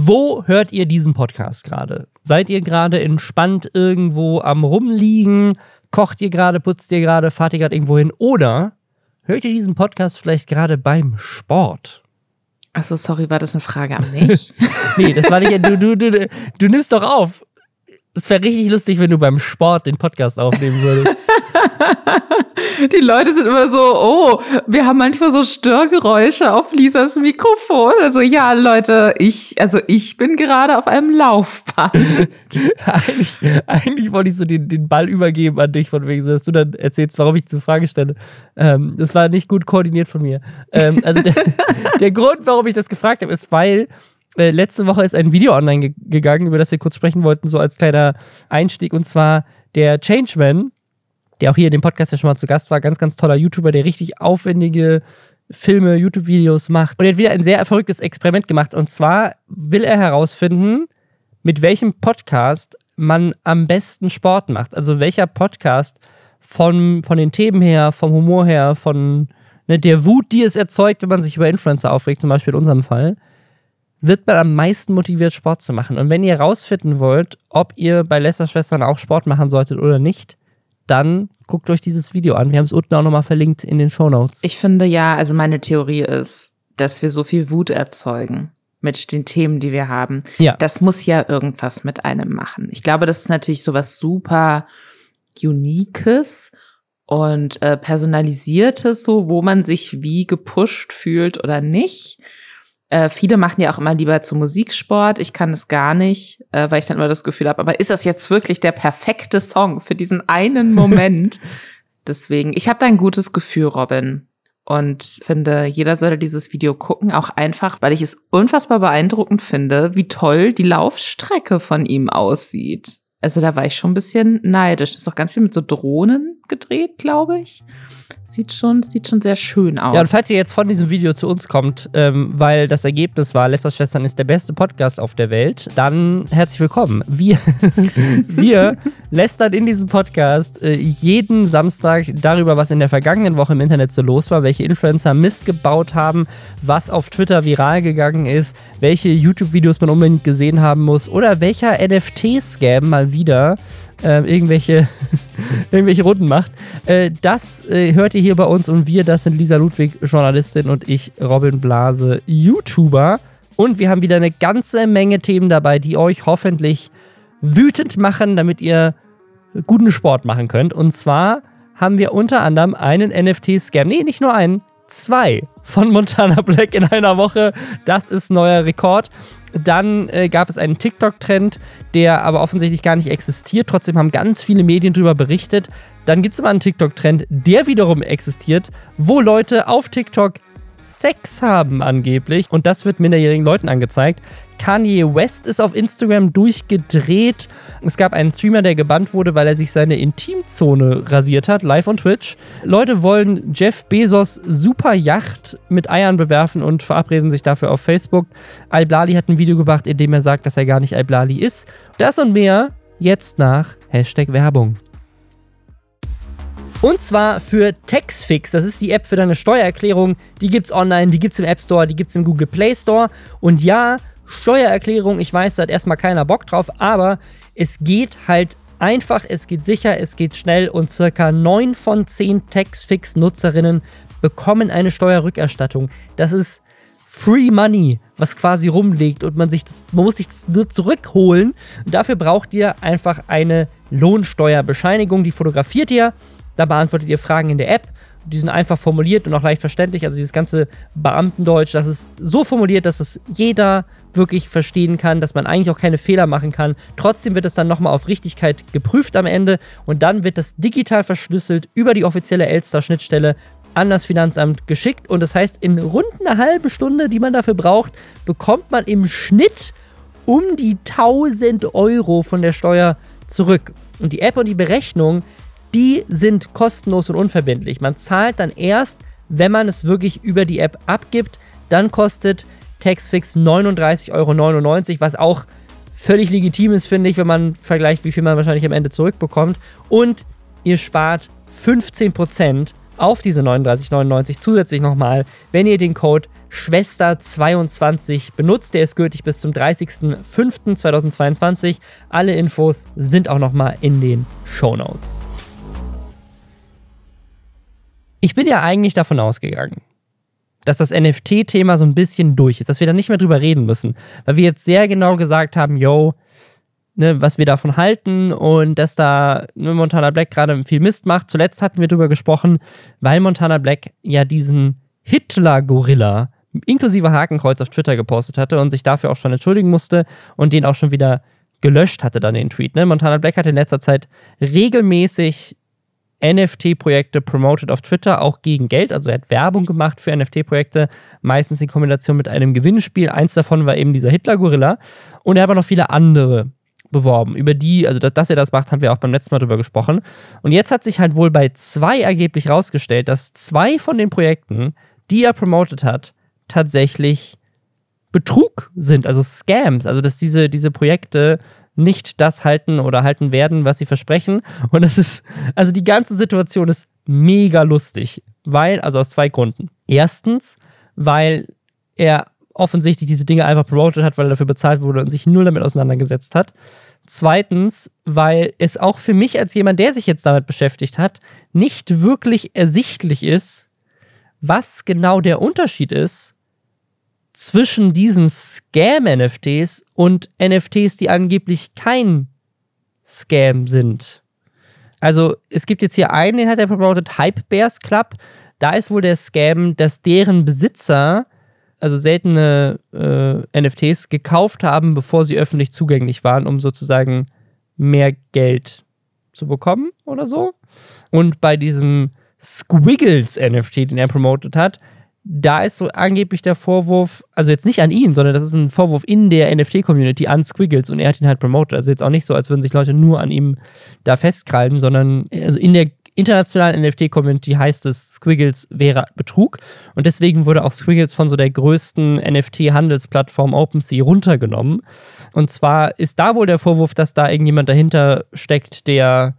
Wo hört ihr diesen Podcast gerade? Seid ihr gerade entspannt irgendwo am Rumliegen? Kocht ihr gerade, putzt ihr gerade, fahrt ihr gerade irgendwo hin? Oder hört ihr diesen Podcast vielleicht gerade beim Sport? Achso, sorry, war das eine Frage an mich? nee, das war nicht. Du, du, du, du nimmst doch auf. Es wäre richtig lustig, wenn du beim Sport den Podcast aufnehmen würdest. Die Leute sind immer so, oh, wir haben manchmal so Störgeräusche auf Lisas Mikrofon. Also ja, Leute, ich, also ich bin gerade auf einem Laufband. eigentlich, eigentlich wollte ich so den, den Ball übergeben an dich, von wegen, so, dass du dann erzählst, warum ich diese Frage stelle. Ähm, das war nicht gut koordiniert von mir. Ähm, also der, der Grund, warum ich das gefragt habe, ist, weil äh, letzte Woche ist ein Video online ge gegangen, über das wir kurz sprechen wollten, so als kleiner Einstieg, und zwar der Changeman der auch hier in dem Podcast ja schon mal zu Gast war, ganz, ganz toller YouTuber, der richtig aufwendige Filme, YouTube-Videos macht. Und er hat wieder ein sehr verrücktes Experiment gemacht. Und zwar will er herausfinden, mit welchem Podcast man am besten Sport macht. Also welcher Podcast von, von den Themen her, vom Humor her, von ne, der Wut, die es erzeugt, wenn man sich über Influencer aufregt, zum Beispiel in unserem Fall, wird man am meisten motiviert, Sport zu machen. Und wenn ihr herausfinden wollt, ob ihr bei Lester-Schwestern auch Sport machen solltet oder nicht, dann guckt euch dieses Video an. Wir haben es unten auch nochmal verlinkt in den Show Notes. Ich finde ja, also meine Theorie ist, dass wir so viel Wut erzeugen mit den Themen, die wir haben. Ja. Das muss ja irgendwas mit einem machen. Ich glaube, das ist natürlich sowas super Uniques und äh, personalisiertes, so wo man sich wie gepusht fühlt oder nicht. Äh, viele machen ja auch immer lieber zu Musiksport. Ich kann es gar nicht, äh, weil ich dann immer das Gefühl habe, aber ist das jetzt wirklich der perfekte Song für diesen einen Moment? Deswegen, ich habe da ein gutes Gefühl, Robin. Und finde, jeder sollte dieses Video gucken, auch einfach, weil ich es unfassbar beeindruckend finde, wie toll die Laufstrecke von ihm aussieht. Also da war ich schon ein bisschen neidisch. Das ist auch ganz viel mit so Drohnen gedreht, glaube ich. Sieht schon, sieht schon sehr schön aus. Ja, und falls ihr jetzt von diesem Video zu uns kommt, ähm, weil das Ergebnis war, Lester Schwestern ist der beste Podcast auf der Welt, dann herzlich willkommen. Wir, wir lästern in diesem Podcast äh, jeden Samstag darüber, was in der vergangenen Woche im Internet so los war, welche Influencer Mist gebaut haben, was auf Twitter viral gegangen ist, welche YouTube-Videos man unbedingt gesehen haben muss oder welcher NFT-Scam mal wieder äh, irgendwelche, irgendwelche Runden macht. Äh, das äh, hört ihr hier bei uns und wir, das sind Lisa Ludwig, Journalistin und ich, Robin Blase, YouTuber. Und wir haben wieder eine ganze Menge Themen dabei, die euch hoffentlich wütend machen, damit ihr guten Sport machen könnt. Und zwar haben wir unter anderem einen NFT-Scam. Nee, nicht nur einen, zwei von Montana Black in einer Woche. Das ist neuer Rekord. Dann äh, gab es einen TikTok-Trend, der aber offensichtlich gar nicht existiert. Trotzdem haben ganz viele Medien darüber berichtet. Dann gibt es aber einen TikTok-Trend, der wiederum existiert, wo Leute auf TikTok Sex haben angeblich. Und das wird minderjährigen Leuten angezeigt. Kanye West ist auf Instagram durchgedreht. Es gab einen Streamer, der gebannt wurde, weil er sich seine Intimzone rasiert hat, live on Twitch. Leute wollen Jeff Bezos super Yacht mit Eiern bewerfen und verabreden sich dafür auf Facebook. Al-Blali hat ein Video gemacht, in dem er sagt, dass er gar nicht Al-Blali ist. Das und mehr jetzt nach Hashtag Werbung. Und zwar für Taxfix. Das ist die App für deine Steuererklärung. Die gibt's online, die gibt's im App Store, die gibt's im Google Play Store. Und ja, Steuererklärung, ich weiß, da hat erstmal keiner Bock drauf, aber es geht halt einfach, es geht sicher, es geht schnell und circa 9 von 10 Taxfix-Nutzerinnen bekommen eine Steuerrückerstattung. Das ist Free Money, was quasi rumliegt und man sich das, man muss sich das nur zurückholen. Und dafür braucht ihr einfach eine Lohnsteuerbescheinigung, die fotografiert ihr, da beantwortet ihr Fragen in der App. Die sind einfach formuliert und auch leicht verständlich. Also dieses ganze Beamtendeutsch, das ist so formuliert, dass es jeder wirklich verstehen kann, dass man eigentlich auch keine Fehler machen kann. Trotzdem wird es dann nochmal auf Richtigkeit geprüft am Ende und dann wird das digital verschlüsselt über die offizielle Elster-Schnittstelle an das Finanzamt geschickt und das heißt, in rund einer halben Stunde, die man dafür braucht, bekommt man im Schnitt um die 1000 Euro von der Steuer zurück. Und die App und die Berechnung, die sind kostenlos und unverbindlich. Man zahlt dann erst, wenn man es wirklich über die App abgibt. Dann kostet Taxfix 39,99 Euro, was auch völlig legitim ist, finde ich, wenn man vergleicht, wie viel man wahrscheinlich am Ende zurückbekommt. Und ihr spart 15% auf diese 39,99 zusätzlich nochmal, wenn ihr den Code Schwester22 benutzt. Der ist gültig bis zum 30.05.2022. Alle Infos sind auch nochmal in den Show Notes. Ich bin ja eigentlich davon ausgegangen, dass das NFT-Thema so ein bisschen durch ist, dass wir da nicht mehr drüber reden müssen, weil wir jetzt sehr genau gesagt haben, yo, ne, was wir davon halten und dass da ne, Montana Black gerade viel Mist macht. Zuletzt hatten wir drüber gesprochen, weil Montana Black ja diesen Hitler-Gorilla inklusive Hakenkreuz auf Twitter gepostet hatte und sich dafür auch schon entschuldigen musste und den auch schon wieder gelöscht hatte dann den Tweet. Ne? Montana Black hat in letzter Zeit regelmäßig NFT-Projekte promoted auf Twitter, auch gegen Geld. Also er hat Werbung gemacht für NFT-Projekte, meistens in Kombination mit einem Gewinnspiel. Eins davon war eben dieser Hitler-Gorilla. Und er hat aber noch viele andere beworben. Über die, also dass er das macht, haben wir auch beim letzten Mal drüber gesprochen. Und jetzt hat sich halt wohl bei zwei ergeblich rausgestellt, dass zwei von den Projekten, die er promoted hat, tatsächlich Betrug sind, also Scams. Also dass diese, diese Projekte nicht das halten oder halten werden, was sie versprechen. Und es ist, also die ganze Situation ist mega lustig, weil, also aus zwei Gründen. Erstens, weil er offensichtlich diese Dinge einfach promotet hat, weil er dafür bezahlt wurde und sich null damit auseinandergesetzt hat. Zweitens, weil es auch für mich als jemand, der sich jetzt damit beschäftigt hat, nicht wirklich ersichtlich ist, was genau der Unterschied ist zwischen diesen Scam-NFTs und NFTs, die angeblich kein Scam sind. Also es gibt jetzt hier einen, den hat er promotet, Hype Bears Club. Da ist wohl der Scam, dass deren Besitzer also seltene äh, NFTs gekauft haben, bevor sie öffentlich zugänglich waren, um sozusagen mehr Geld zu bekommen oder so. Und bei diesem Squiggles NFT, den er promotet hat, da ist so angeblich der Vorwurf, also jetzt nicht an ihn, sondern das ist ein Vorwurf in der NFT-Community an Squiggles und er hat ihn halt promotet. Also jetzt auch nicht so, als würden sich Leute nur an ihm da festkrallen, sondern also in der internationalen NFT-Community heißt es, Squiggles wäre Betrug und deswegen wurde auch Squiggles von so der größten NFT-Handelsplattform OpenSea runtergenommen. Und zwar ist da wohl der Vorwurf, dass da irgendjemand dahinter steckt, der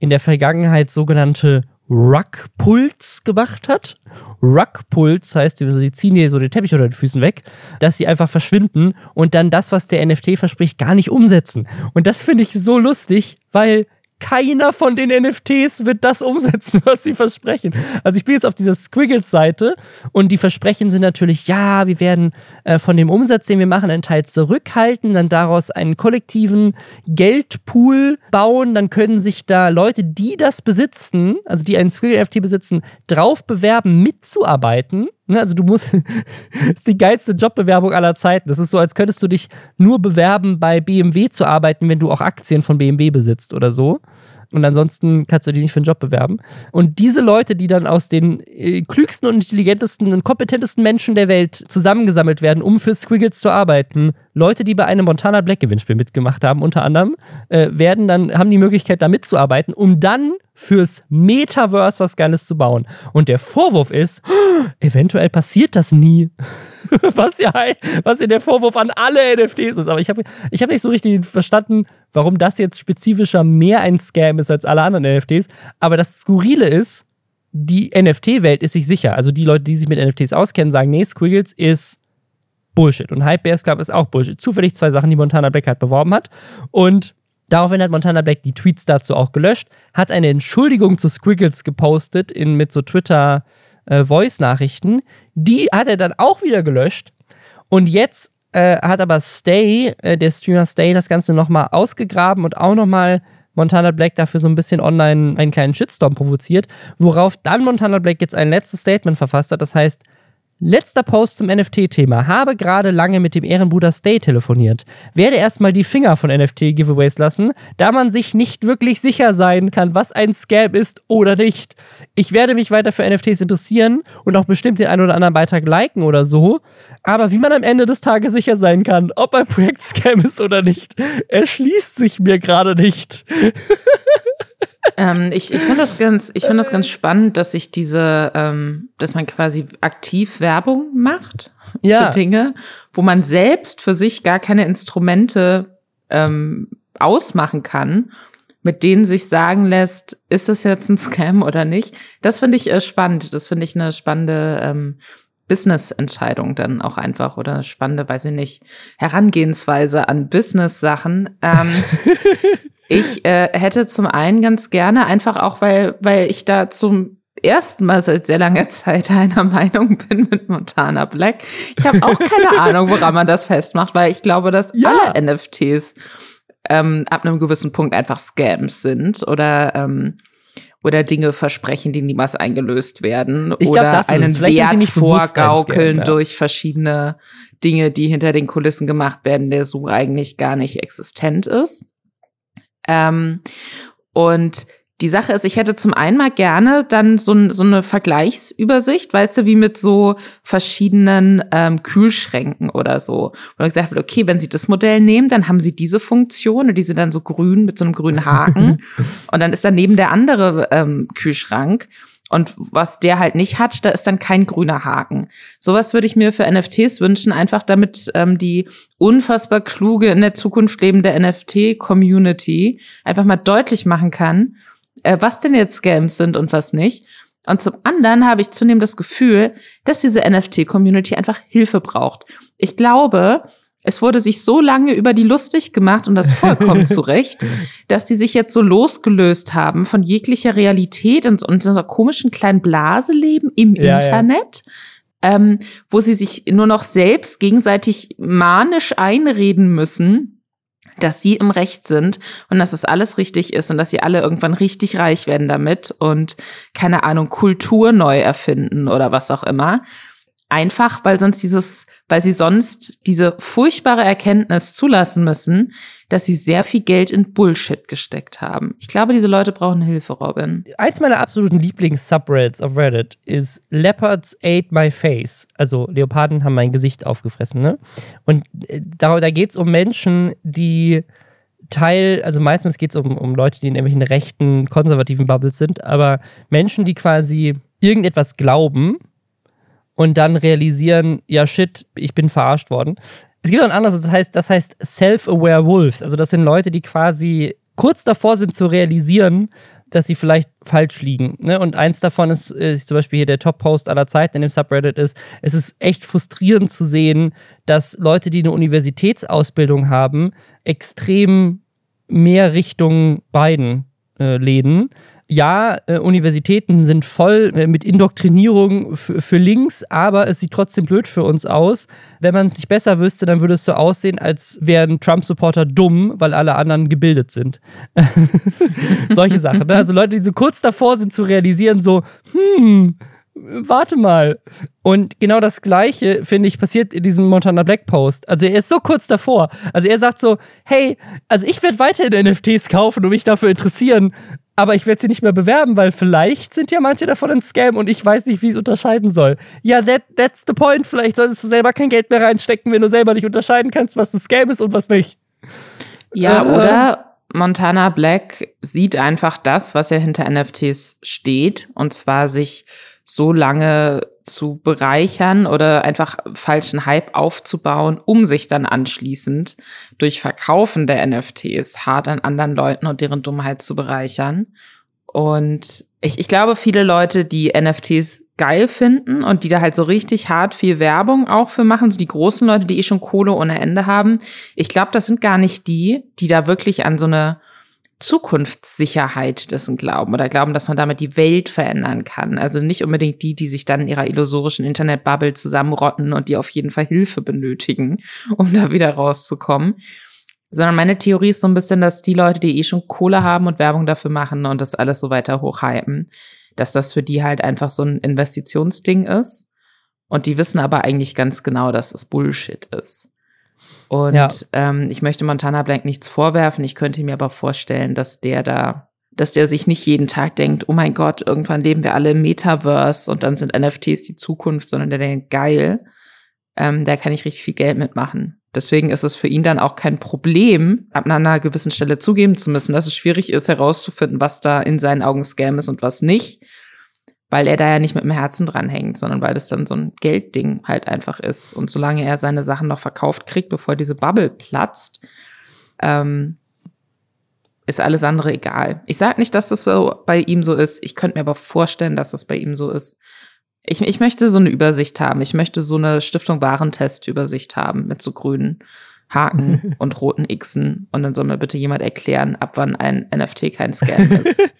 in der Vergangenheit sogenannte Rug-Pulls gemacht hat. Rug-Pulls heißt, sie ziehen dir so den Teppich unter den Füßen weg, dass sie einfach verschwinden und dann das, was der NFT verspricht, gar nicht umsetzen. Und das finde ich so lustig, weil keiner von den NFTs wird das umsetzen, was sie versprechen. Also ich bin jetzt auf dieser Squiggles-Seite und die Versprechen sind natürlich, ja, wir werden äh, von dem Umsatz, den wir machen, einen Teil zurückhalten, dann daraus einen kollektiven Geldpool bauen, dann können sich da Leute, die das besitzen, also die einen Squiggle-NFT besitzen, drauf bewerben, mitzuarbeiten. Ne, also du musst, das ist die geilste Jobbewerbung aller Zeiten. Das ist so, als könntest du dich nur bewerben, bei BMW zu arbeiten, wenn du auch Aktien von BMW besitzt oder so und ansonsten kannst du dich nicht für einen Job bewerben. Und diese Leute, die dann aus den äh, klügsten und intelligentesten und kompetentesten Menschen der Welt zusammengesammelt werden, um für Squiggles zu arbeiten, Leute, die bei einem Montana Black Gewinnspiel mitgemacht haben, unter anderem, äh, werden dann, haben die Möglichkeit, da mitzuarbeiten, um dann fürs Metaverse was Geiles zu bauen. Und der Vorwurf ist, eventuell passiert das nie. was ja, was ja der Vorwurf an alle NFTs ist. Aber ich habe ich hab nicht so richtig verstanden, warum das jetzt spezifischer mehr ein Scam ist als alle anderen NFTs. Aber das Skurrile ist, die NFT-Welt ist sich sicher. Also die Leute, die sich mit NFTs auskennen, sagen, nee, Squiggles ist Bullshit. Und Hype Bears Club ist auch Bullshit. Zufällig zwei Sachen, die Montana Black halt beworben hat. Und daraufhin hat Montana Black die Tweets dazu auch gelöscht, hat eine Entschuldigung zu Squiggles gepostet in, mit so Twitter- äh. Die hat er dann auch wieder gelöscht. Und jetzt äh, hat aber Stay, äh, der Streamer Stay, das Ganze nochmal ausgegraben und auch nochmal Montana Black dafür so ein bisschen online einen kleinen Shitstorm provoziert, worauf dann Montana Black jetzt ein letztes Statement verfasst hat. Das heißt, Letzter Post zum NFT-Thema. Habe gerade lange mit dem Ehrenbruder Stay telefoniert. Werde erstmal die Finger von NFT-Giveaways lassen, da man sich nicht wirklich sicher sein kann, was ein Scam ist oder nicht. Ich werde mich weiter für NFTs interessieren und auch bestimmt den einen oder anderen Beitrag liken oder so. Aber wie man am Ende des Tages sicher sein kann, ob ein Projekt Scam ist oder nicht, erschließt sich mir gerade nicht. ähm, ich ich finde das ganz, ich finde das ganz spannend, dass sich diese, ähm, dass man quasi aktiv Werbung macht ja. für Dinge, wo man selbst für sich gar keine Instrumente ähm, ausmachen kann, mit denen sich sagen lässt, ist es jetzt ein Scam oder nicht. Das finde ich äh, spannend. Das finde ich eine spannende ähm, Business-Entscheidung dann auch einfach oder spannende, weiß ich nicht, Herangehensweise an Business-Sachen. Ähm, ich äh, hätte zum einen ganz gerne einfach auch, weil, weil ich da zum ersten Mal seit sehr langer Zeit einer Meinung bin mit Montana Black. Ich habe auch keine Ahnung, woran man das festmacht, weil ich glaube, dass ja. alle NFTs ähm, ab einem gewissen Punkt einfach Scams sind oder ähm, oder Dinge versprechen, die niemals eingelöst werden ich oder glaub, einen Wert vorgaukeln ja. durch verschiedene Dinge, die hinter den Kulissen gemacht werden, der so eigentlich gar nicht existent ist. Ähm, und die Sache ist, ich hätte zum einen mal gerne dann so, so eine Vergleichsübersicht, weißt du, wie mit so verschiedenen ähm, Kühlschränken oder so. Wo gesagt wird, okay, wenn Sie das Modell nehmen, dann haben Sie diese Funktion und die sind dann so grün mit so einem grünen Haken. und dann ist daneben der andere ähm, Kühlschrank. Und was der halt nicht hat, da ist dann kein grüner Haken. Sowas würde ich mir für NFTs wünschen, einfach damit ähm, die unfassbar kluge in der Zukunft lebende NFT-Community einfach mal deutlich machen kann, äh, was denn jetzt Scams sind und was nicht. Und zum anderen habe ich zunehmend das Gefühl, dass diese NFT-Community einfach Hilfe braucht. Ich glaube, es wurde sich so lange über die lustig gemacht und das vollkommen zurecht, dass die sich jetzt so losgelöst haben von jeglicher Realität und, einer komischen kleinen Blase leben im ja, Internet. Ja. Ähm, wo sie sich nur noch selbst gegenseitig manisch einreden müssen, dass sie im Recht sind und dass das alles richtig ist und dass sie alle irgendwann richtig reich werden damit und keine Ahnung, Kultur neu erfinden oder was auch immer. Einfach, weil sonst dieses, weil sie sonst diese furchtbare Erkenntnis zulassen müssen, dass sie sehr viel Geld in Bullshit gesteckt haben. Ich glaube, diese Leute brauchen Hilfe, Robin. Eins meiner absoluten Lieblings-Subreddits auf Reddit ist Leopards ate my face. Also Leoparden haben mein Gesicht aufgefressen, ne? Und äh, da, da geht es um Menschen, die Teil, also meistens geht es um, um Leute, die in irgendwelchen rechten, konservativen Bubbles sind, aber Menschen, die quasi irgendetwas glauben und dann realisieren, ja shit, ich bin verarscht worden. Es gibt auch ein anderes, das heißt, das heißt Self-Aware Wolves. Also das sind Leute, die quasi kurz davor sind zu realisieren, dass sie vielleicht falsch liegen. Ne? Und eins davon ist, ist zum Beispiel hier der Top-Post aller Zeiten in dem Subreddit ist, es ist echt frustrierend zu sehen, dass Leute, die eine Universitätsausbildung haben, extrem mehr Richtung beiden äh, lehnen ja, äh, Universitäten sind voll äh, mit Indoktrinierung für links, aber es sieht trotzdem blöd für uns aus. Wenn man es nicht besser wüsste, dann würde es so aussehen, als wären Trump-Supporter dumm, weil alle anderen gebildet sind. Solche Sachen. Ne? Also Leute, die so kurz davor sind zu realisieren, so, hm, warte mal. Und genau das Gleiche, finde ich, passiert in diesem Montana Black Post. Also er ist so kurz davor. Also er sagt so, hey, also ich werde weiterhin NFTs kaufen und mich dafür interessieren, aber ich werde sie nicht mehr bewerben, weil vielleicht sind ja manche davon ein Scam und ich weiß nicht, wie ich es unterscheiden soll. Ja, that, that's the point. Vielleicht solltest du selber kein Geld mehr reinstecken, wenn du selber nicht unterscheiden kannst, was ein Scam ist und was nicht. Ja, äh, oder Montana Black sieht einfach das, was ja hinter NFTs steht, und zwar sich so lange zu bereichern oder einfach falschen Hype aufzubauen, um sich dann anschließend durch Verkaufen der NFTs hart an anderen Leuten und deren Dummheit zu bereichern. Und ich, ich glaube, viele Leute, die NFTs geil finden und die da halt so richtig hart viel Werbung auch für machen, so die großen Leute, die eh schon Kohle ohne Ende haben, ich glaube, das sind gar nicht die, die da wirklich an so eine Zukunftssicherheit dessen glauben oder glauben, dass man damit die Welt verändern kann. Also nicht unbedingt die, die sich dann in ihrer illusorischen Internetbubble zusammenrotten und die auf jeden Fall Hilfe benötigen, um da wieder rauszukommen. Sondern meine Theorie ist so ein bisschen, dass die Leute, die eh schon Kohle haben und Werbung dafür machen und das alles so weiter hochhypen, dass das für die halt einfach so ein Investitionsding ist. Und die wissen aber eigentlich ganz genau, dass es Bullshit ist. Und ja. ähm, ich möchte Montana Blank nichts vorwerfen. Ich könnte mir aber vorstellen, dass der da, dass der sich nicht jeden Tag denkt, oh mein Gott, irgendwann leben wir alle im Metaverse und dann sind NFTs die Zukunft, sondern der denkt, geil, ähm, da kann ich richtig viel Geld mitmachen. Deswegen ist es für ihn dann auch kein Problem, ab einer gewissen Stelle zugeben zu müssen, dass es schwierig ist, herauszufinden, was da in seinen Augen Scam ist und was nicht weil er da ja nicht mit dem Herzen dran hängt, sondern weil das dann so ein Geldding halt einfach ist. Und solange er seine Sachen noch verkauft kriegt, bevor diese Bubble platzt, ähm, ist alles andere egal. Ich sage nicht, dass das bei ihm so ist. Ich könnte mir aber vorstellen, dass das bei ihm so ist. Ich, ich möchte so eine Übersicht haben. Ich möchte so eine Stiftung Warentest-Übersicht haben mit so grünen Haken und roten Xen. Und dann soll mir bitte jemand erklären, ab wann ein NFT kein Scam ist.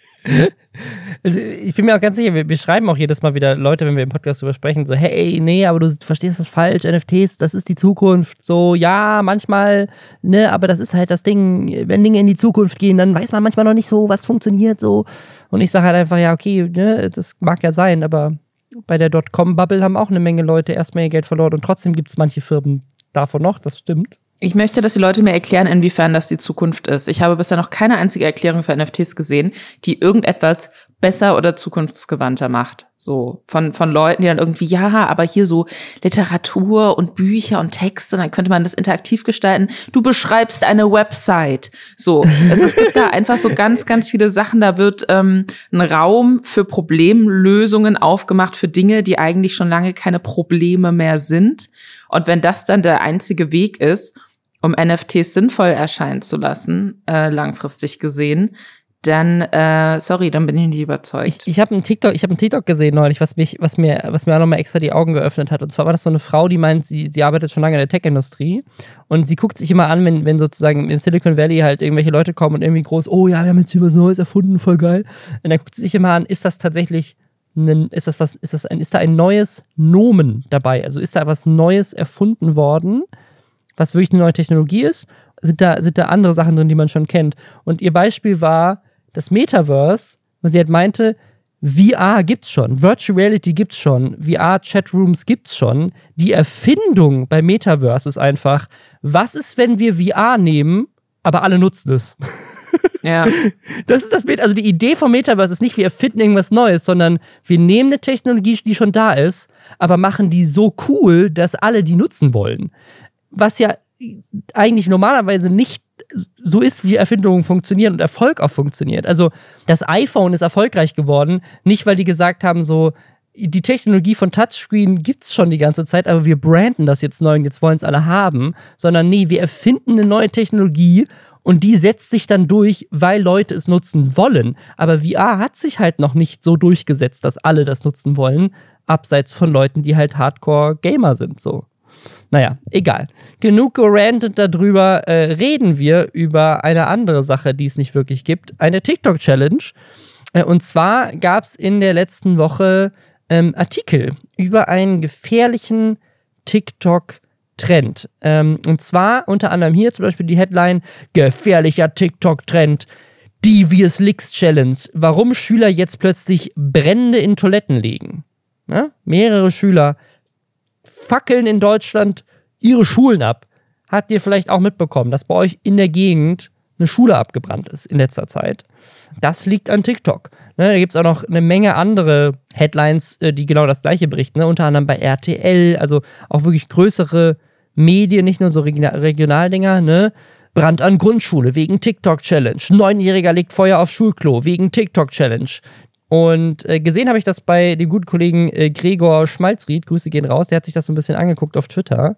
Also ich bin mir auch ganz sicher, wir, wir, schreiben auch jedes Mal wieder Leute, wenn wir im Podcast darüber sprechen, so, hey, nee, aber du verstehst das falsch, NFTs, das ist die Zukunft. So, ja, manchmal, ne, aber das ist halt das Ding, wenn Dinge in die Zukunft gehen, dann weiß man manchmal noch nicht so, was funktioniert so. Und ich sage halt einfach, ja, okay, ne, das mag ja sein, aber bei der Dotcom-Bubble haben auch eine Menge Leute erstmal ihr Geld verloren und trotzdem gibt es manche Firmen davon noch, das stimmt. Ich möchte, dass die Leute mir erklären, inwiefern das die Zukunft ist. Ich habe bisher noch keine einzige Erklärung für NFTs gesehen, die irgendetwas besser oder zukunftsgewandter macht. So von von Leuten, die dann irgendwie ja, aber hier so Literatur und Bücher und Texte, dann könnte man das interaktiv gestalten. Du beschreibst eine Website. So, es ist da einfach so ganz ganz viele Sachen. Da wird ähm, ein Raum für Problemlösungen aufgemacht für Dinge, die eigentlich schon lange keine Probleme mehr sind. Und wenn das dann der einzige Weg ist, um NFTs sinnvoll erscheinen zu lassen, äh, langfristig gesehen, dann äh, sorry, dann bin ich nicht überzeugt. Ich, ich habe einen TikTok, ich habe einen TikTok gesehen neulich, was mich, was mir, was mir auch nochmal extra die Augen geöffnet hat. Und zwar war das so eine Frau, die meint, sie, sie arbeitet schon lange in der Tech-Industrie und sie guckt sich immer an, wenn, wenn sozusagen im Silicon Valley halt irgendwelche Leute kommen und irgendwie groß, oh ja, wir haben jetzt hier was Neues erfunden, voll geil. Und dann guckt sie sich immer an, ist das tatsächlich ein, ist das was, ist das ein, ist da ein neues Nomen dabei? Also ist da was Neues erfunden worden, was wirklich eine neue Technologie ist? Sind da, sind da andere Sachen drin, die man schon kennt? Und ihr Beispiel war, das Metaverse, weil sie halt meinte, VR gibt's schon, Virtual Reality gibt's schon, VR-Chatrooms gibt's schon. Die Erfindung bei Metaverse ist einfach, was ist, wenn wir VR nehmen, aber alle nutzen es? Ja. Das ist das Bild. Also die Idee vom Metaverse ist nicht, wir erfinden irgendwas Neues, sondern wir nehmen eine Technologie, die schon da ist, aber machen die so cool, dass alle die nutzen wollen. Was ja eigentlich normalerweise nicht so ist, wie Erfindungen funktionieren und Erfolg auch funktioniert. Also das iPhone ist erfolgreich geworden, nicht weil die gesagt haben, so die Technologie von Touchscreen gibt es schon die ganze Zeit, aber wir branden das jetzt neu und jetzt wollen es alle haben, sondern nee, wir erfinden eine neue Technologie und die setzt sich dann durch, weil Leute es nutzen wollen. Aber VR hat sich halt noch nicht so durchgesetzt, dass alle das nutzen wollen, abseits von Leuten, die halt Hardcore-Gamer sind, so. Naja, egal. Genug gerantet darüber, äh, reden wir über eine andere Sache, die es nicht wirklich gibt. Eine TikTok-Challenge. Äh, und zwar gab es in der letzten Woche ähm, Artikel über einen gefährlichen TikTok-Trend. Ähm, und zwar unter anderem hier zum Beispiel die Headline: Gefährlicher TikTok-Trend. Devious Licks Challenge. Warum Schüler jetzt plötzlich Brände in Toiletten legen. Ja? Mehrere Schüler fackeln in Deutschland ihre Schulen ab. Habt ihr vielleicht auch mitbekommen, dass bei euch in der Gegend eine Schule abgebrannt ist in letzter Zeit? Das liegt an TikTok. Ne, da gibt es auch noch eine Menge andere Headlines, äh, die genau das gleiche berichten. Ne? Unter anderem bei RTL, also auch wirklich größere Medien, nicht nur so Regionaldinger. Ne? Brand an Grundschule wegen TikTok-Challenge. Neunjähriger legt Feuer auf Schulklo wegen TikTok-Challenge. Und äh, gesehen habe ich das bei dem guten Kollegen äh, Gregor Schmalzried, Grüße gehen raus, der hat sich das so ein bisschen angeguckt auf Twitter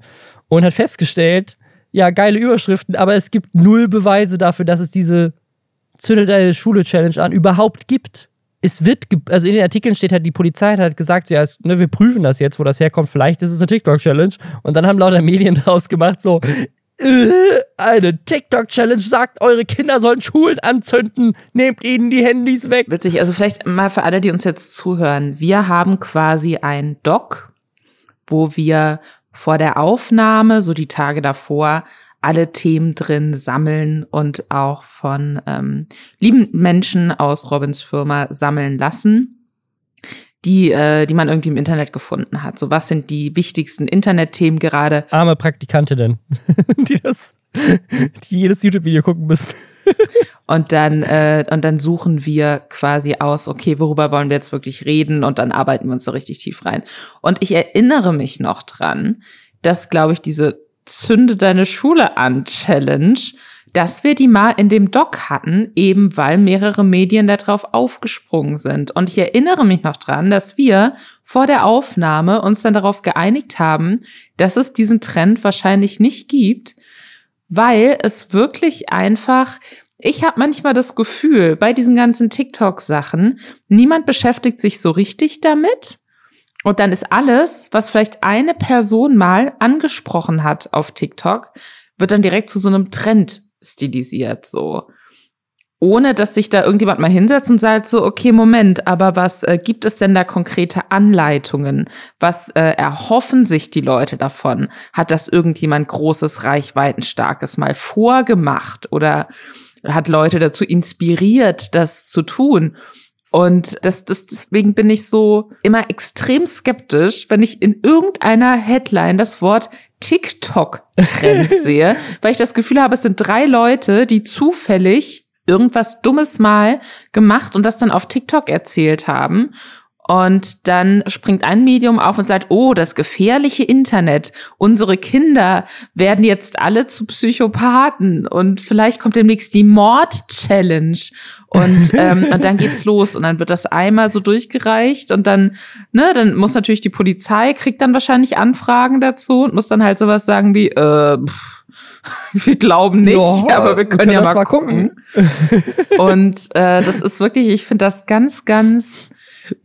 und hat festgestellt, ja, geile Überschriften, aber es gibt null Beweise dafür, dass es diese Zündet eine Schule-Challenge an überhaupt gibt. Es wird, also in den Artikeln steht halt, die Polizei hat halt gesagt, ja, es, ne, wir prüfen das jetzt, wo das herkommt, vielleicht ist es eine TikTok-Challenge. Und dann haben lauter Medien daraus gemacht, so, äh, eine TikTok-Challenge sagt, eure Kinder sollen Schulen anzünden, nehmt ihnen die Handys weg. Witzig, also vielleicht mal für alle, die uns jetzt zuhören. Wir haben quasi ein Doc, wo wir vor der Aufnahme, so die Tage davor, alle Themen drin sammeln und auch von ähm, lieben Menschen aus Robins Firma sammeln lassen die, äh, die man irgendwie im Internet gefunden hat. So, was sind die wichtigsten Internetthemen gerade? Arme Praktikantinnen, die das, die jedes YouTube-Video gucken müssen. und dann äh, und dann suchen wir quasi aus, okay, worüber wollen wir jetzt wirklich reden und dann arbeiten wir uns da richtig tief rein. Und ich erinnere mich noch dran, dass glaube ich diese Zünde deine Schule an Challenge dass wir die mal in dem Doc hatten, eben weil mehrere Medien darauf aufgesprungen sind. Und ich erinnere mich noch dran, dass wir vor der Aufnahme uns dann darauf geeinigt haben, dass es diesen Trend wahrscheinlich nicht gibt, weil es wirklich einfach ich habe manchmal das Gefühl, bei diesen ganzen TikTok-Sachen, niemand beschäftigt sich so richtig damit. Und dann ist alles, was vielleicht eine Person mal angesprochen hat auf TikTok, wird dann direkt zu so einem Trend stilisiert, so. Ohne dass sich da irgendjemand mal hinsetzt und sagt so, okay, Moment, aber was äh, gibt es denn da konkrete Anleitungen? Was äh, erhoffen sich die Leute davon? Hat das irgendjemand großes, reichweitenstarkes mal vorgemacht oder hat Leute dazu inspiriert, das zu tun? Und das, das, deswegen bin ich so immer extrem skeptisch, wenn ich in irgendeiner Headline das Wort TikTok-Trend sehe, weil ich das Gefühl habe, es sind drei Leute, die zufällig irgendwas Dummes mal gemacht und das dann auf TikTok erzählt haben. Und dann springt ein Medium auf und sagt, oh, das gefährliche Internet. Unsere Kinder werden jetzt alle zu Psychopathen und vielleicht kommt demnächst die Mord-Challenge. Und, ähm, und dann geht's los und dann wird das einmal so durchgereicht und dann, ne, dann muss natürlich die Polizei, kriegt dann wahrscheinlich Anfragen dazu und muss dann halt sowas sagen wie, äh, pff, wir glauben nicht, ja, aber wir können, wir können ja mal, mal gucken. gucken. und äh, das ist wirklich, ich finde das ganz, ganz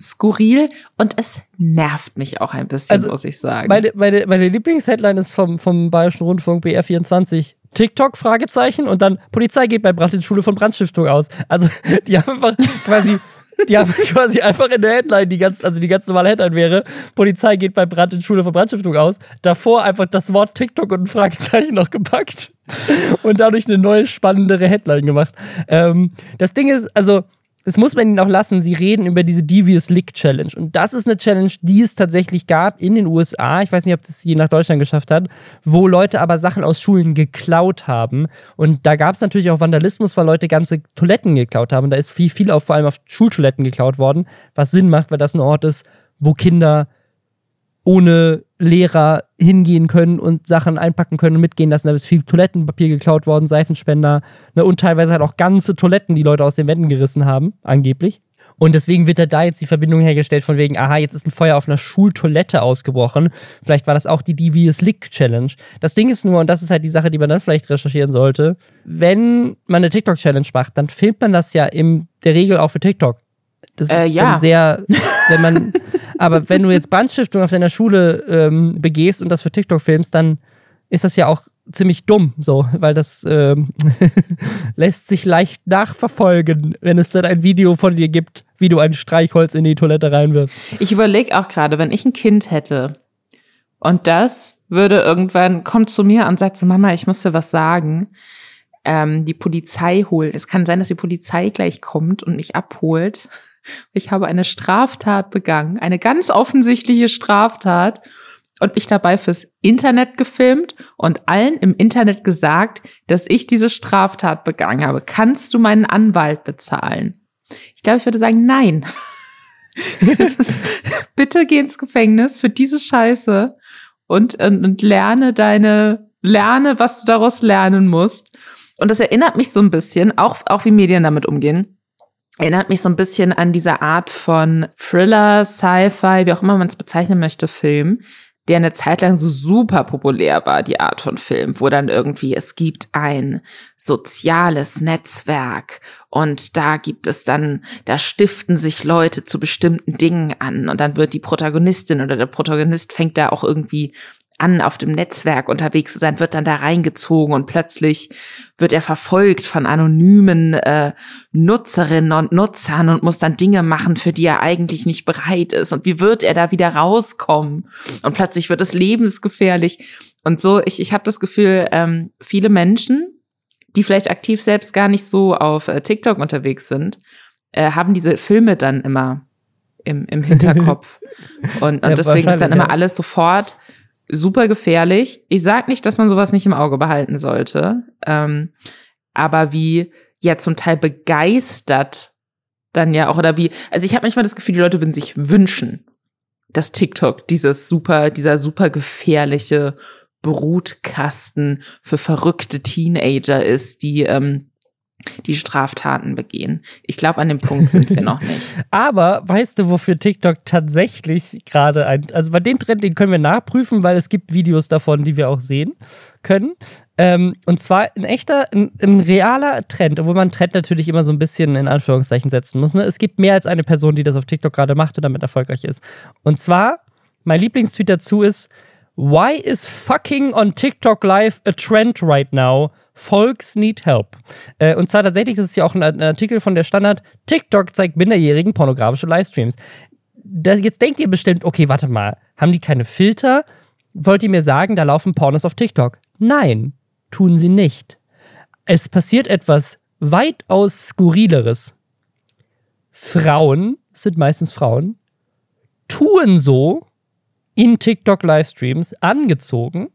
skurril und es nervt mich auch ein bisschen, also, muss ich sagen. Meine, meine, meine Lieblingsheadline ist vom, vom Bayerischen Rundfunk BR24. TikTok, Fragezeichen, und dann Polizei geht bei Brand in Schule von Brandstiftung aus. Also, die haben einfach quasi die haben quasi einfach in der Headline, die ganz, also die ganz normale Headline wäre, Polizei geht bei Brand in Schule von Brandstiftung aus. Davor einfach das Wort TikTok und ein Fragezeichen noch gepackt und dadurch eine neue, spannendere Headline gemacht. Ähm, das Ding ist, also das muss man ihnen auch lassen. Sie reden über diese Devious Lick Challenge. Und das ist eine Challenge, die es tatsächlich gab in den USA. Ich weiß nicht, ob das je nach Deutschland geschafft hat, wo Leute aber Sachen aus Schulen geklaut haben. Und da gab es natürlich auch Vandalismus, weil Leute ganze Toiletten geklaut haben. Da ist viel, viel auf, vor allem auf Schultoiletten geklaut worden, was Sinn macht, weil das ein Ort ist, wo Kinder ohne Lehrer hingehen können und Sachen einpacken können und mitgehen lassen. Da ist viel Toilettenpapier geklaut worden, Seifenspender ne, und teilweise halt auch ganze Toiletten, die Leute aus den Wänden gerissen haben, angeblich. Und deswegen wird da jetzt die Verbindung hergestellt von wegen, aha, jetzt ist ein Feuer auf einer Schultoilette ausgebrochen. Vielleicht war das auch die Devious Lick Challenge. Das Ding ist nur, und das ist halt die Sache, die man dann vielleicht recherchieren sollte, wenn man eine TikTok-Challenge macht, dann filmt man das ja in der Regel auch für TikTok. Das äh, ist ja. dann sehr, wenn man, aber wenn du jetzt Brandstiftung auf deiner Schule ähm, begehst und das für TikTok filmst, dann ist das ja auch ziemlich dumm, so, weil das ähm, lässt sich leicht nachverfolgen, wenn es dann ein Video von dir gibt, wie du ein Streichholz in die Toilette reinwirfst. Ich überlege auch gerade, wenn ich ein Kind hätte und das würde irgendwann, kommt zu mir und sagt so, Mama, ich muss dir was sagen, ähm, die Polizei holt. Es kann sein, dass die Polizei gleich kommt und mich abholt ich habe eine Straftat begangen, eine ganz offensichtliche Straftat und mich dabei fürs Internet gefilmt und allen im Internet gesagt, dass ich diese Straftat begangen habe. Kannst du meinen Anwalt bezahlen? Ich glaube, ich würde sagen, nein. Bitte geh ins Gefängnis für diese Scheiße und, und, und lerne deine, lerne, was du daraus lernen musst. Und das erinnert mich so ein bisschen, auch, auch wie Medien damit umgehen erinnert mich so ein bisschen an diese Art von Thriller, Sci-Fi, wie auch immer man es bezeichnen möchte, Film, der eine Zeit lang so super populär war, die Art von Film, wo dann irgendwie es gibt ein soziales Netzwerk und da gibt es dann, da stiften sich Leute zu bestimmten Dingen an und dann wird die Protagonistin oder der Protagonist fängt da auch irgendwie an, auf dem Netzwerk unterwegs zu sein, wird dann da reingezogen und plötzlich wird er verfolgt von anonymen äh, Nutzerinnen und Nutzern und muss dann Dinge machen, für die er eigentlich nicht bereit ist. Und wie wird er da wieder rauskommen? Und plötzlich wird es lebensgefährlich. Und so, ich, ich habe das Gefühl, ähm, viele Menschen, die vielleicht aktiv selbst gar nicht so auf äh, TikTok unterwegs sind, äh, haben diese Filme dann immer im, im Hinterkopf. und, und ja, deswegen ist dann immer ja. alles sofort super gefährlich. Ich sag nicht, dass man sowas nicht im Auge behalten sollte, ähm, aber wie ja zum Teil begeistert dann ja auch oder wie, also ich habe manchmal das Gefühl, die Leute würden sich wünschen, dass TikTok dieses super, dieser super gefährliche Brutkasten für verrückte Teenager ist, die ähm, die Straftaten begehen. Ich glaube, an dem Punkt sind wir noch nicht. Aber weißt du, wofür TikTok tatsächlich gerade ein, also bei den Trend, den können wir nachprüfen, weil es gibt Videos davon, die wir auch sehen können. Ähm, und zwar ein echter, ein, ein, realer Trend, obwohl man Trend natürlich immer so ein bisschen in Anführungszeichen setzen muss. Ne? Es gibt mehr als eine Person, die das auf TikTok gerade macht und damit erfolgreich ist. Und zwar, mein Lieblingstweet dazu ist, Why is fucking on TikTok Live a trend right now? Folks need help. Äh, und zwar tatsächlich, das ist ja auch ein, ein, Artikel von der Standard, TikTok zeigt Minderjährigen pornografische Livestreams. Das, jetzt denkt ihr bestimmt, okay, warte mal, haben die keine Filter? Wollt ihr mir sagen, da laufen Pornos auf TikTok? Nein, tun sie nicht. Es passiert etwas weitaus skurrileres. Frauen, sind meistens Frauen, tun so in TikTok-Livestreams angezogen,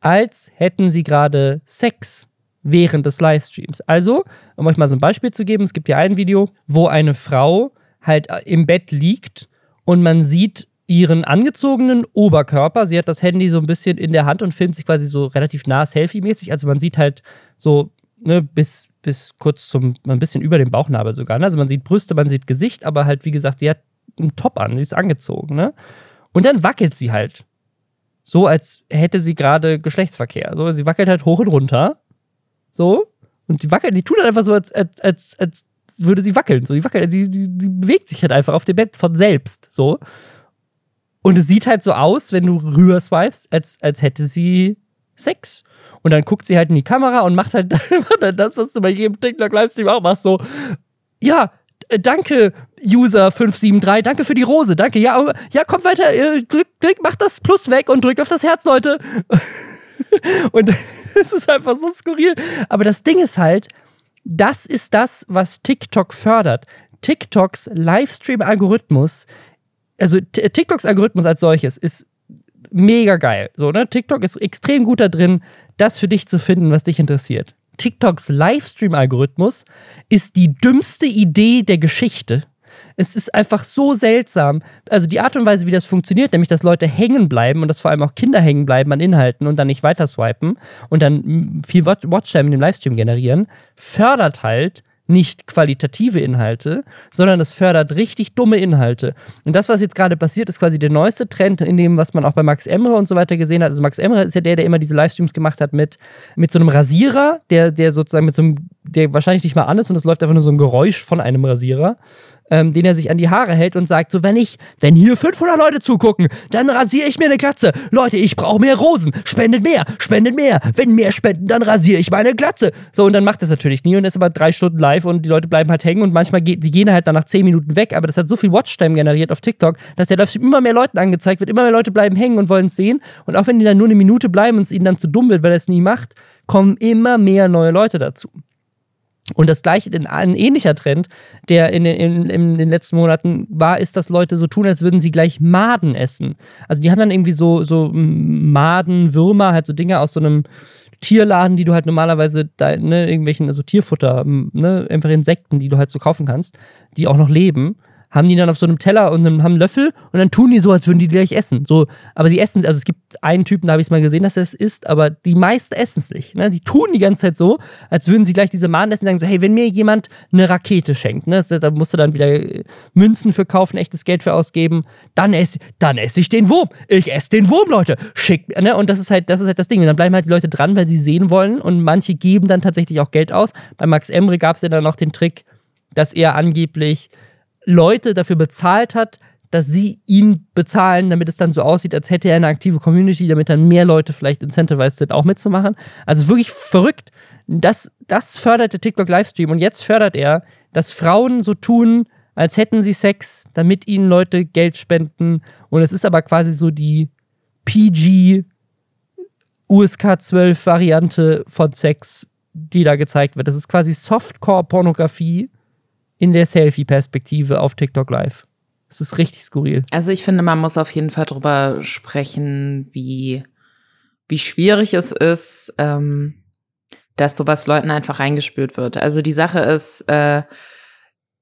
als hätten sie gerade Sex während des Livestreams. Also, um euch mal so ein Beispiel zu geben, es gibt ja ein Video, wo eine Frau halt im Bett liegt und man sieht ihren angezogenen Oberkörper. Sie hat das Handy so ein bisschen in der Hand und filmt sich quasi so relativ nah Selfie-mäßig. Also man sieht halt so ne, bis, bis kurz zum, ein bisschen über dem Bauchnabel sogar. Ne? Also man sieht Brüste, man sieht Gesicht, aber halt, wie gesagt, sie hat einen Top an, sie ist angezogen. Ne? Und dann wackelt sie halt so, als hätte sie gerade Geschlechtsverkehr. So, sie wackelt halt hoch und runter. So. Und die wackelt, die tut halt einfach so, als, als, als, als würde sie wackeln. So, die wackelt, sie, sie, sie bewegt sich halt einfach auf dem Bett von selbst. So. Und es sieht halt so aus, wenn du rüber swipest, als, als hätte sie Sex. Und dann guckt sie halt in die Kamera und macht halt das, was du bei jedem TikTok-Livestream auch machst, so, ja, danke, User573, danke für die Rose, danke. Ja, ja, komm weiter, äh, klick, klick, mach das Plus weg und drückt auf das Herz, Leute. und es ist einfach so skurril. Aber das Ding ist halt, das ist das, was TikTok fördert. TikToks Livestream-Algorithmus, also TikToks Algorithmus als solches, ist mega geil. So, ne? TikTok ist extrem gut da drin, das für dich zu finden, was dich interessiert. TikToks Livestream-Algorithmus ist die dümmste Idee der Geschichte. Es ist einfach so seltsam. Also die Art und Weise, wie das funktioniert, nämlich dass Leute hängen bleiben und dass vor allem auch Kinder hängen bleiben an Inhalten und dann nicht weiter swipen und dann viel Watchtime in dem Livestream generieren, fördert halt nicht qualitative Inhalte, sondern es fördert richtig dumme Inhalte. Und das, was jetzt gerade passiert, ist quasi der neueste Trend in dem, was man auch bei Max Emre und so weiter gesehen hat. Also Max Emre ist ja der, der immer diese Livestreams gemacht hat mit, mit so einem Rasierer, der, der sozusagen mit so einem, der wahrscheinlich nicht mal an ist und es läuft einfach nur so ein Geräusch von einem Rasierer ähm, den er sich an die Haare hält und sagt so, wenn ich, wenn hier 500 Leute zugucken, dann rasiere ich mir eine Glatze. Leute, ich brauche mehr Rosen. Spendet mehr, spendet mehr. Wenn mehr spenden, dann rasiere ich meine Glatze. So, und dann macht das natürlich nie und ist aber drei Stunden live und die Leute bleiben halt hängen und manchmal geht, die gehen halt dann nach zehn Minuten weg, aber das hat so viel Watchtime generiert auf TikTok, dass der Livestream immer mehr Leuten angezeigt wird, immer mehr Leute bleiben hängen und wollen es sehen. Und auch wenn die dann nur eine Minute bleiben und es ihnen dann zu dumm wird, weil er es nie macht, kommen immer mehr neue Leute dazu. Und das gleiche, ein ähnlicher Trend, der in, in, in, den letzten Monaten war, ist, dass Leute so tun, als würden sie gleich Maden essen. Also die haben dann irgendwie so, so Maden, Würmer, halt so Dinge aus so einem Tierladen, die du halt normalerweise, da, ne, irgendwelchen, also Tierfutter, ne, einfach Insekten, die du halt so kaufen kannst, die auch noch leben haben die dann auf so einem Teller und haben einen Löffel und dann tun die so, als würden die gleich essen. So, aber sie essen, also es gibt einen Typen, da habe ich es mal gesehen, dass er es isst, aber die meisten essen es nicht. Ne? Die tun die ganze Zeit so, als würden sie gleich diese Mahnen essen und sagen so, hey, wenn mir jemand eine Rakete schenkt, ne, da musst du dann wieder äh, Münzen für kaufen, echtes Geld für ausgeben, dann esse, dann esse ich den Wurm. Ich esse den Wurm, Leute. Schick, ne? Und das ist halt, das ist halt das Ding. Und dann bleiben halt die Leute dran, weil sie sehen wollen und manche geben dann tatsächlich auch Geld aus. Bei Max Emre gab es ja dann noch den Trick, dass er angeblich Leute dafür bezahlt hat, dass sie ihn bezahlen, damit es dann so aussieht, als hätte er eine aktive Community, damit dann mehr Leute vielleicht incentivized sind, auch mitzumachen. Also wirklich verrückt. Das, das fördert der TikTok-Livestream und jetzt fördert er, dass Frauen so tun, als hätten sie Sex, damit ihnen Leute Geld spenden. Und es ist aber quasi so die PG USK 12 Variante von Sex, die da gezeigt wird. Das ist quasi Softcore-Pornografie in der Selfie-Perspektive auf TikTok Live. Es ist richtig skurril. Also ich finde, man muss auf jeden Fall drüber sprechen, wie, wie schwierig es ist, ähm, dass sowas Leuten einfach reingespült wird. Also die Sache ist, äh,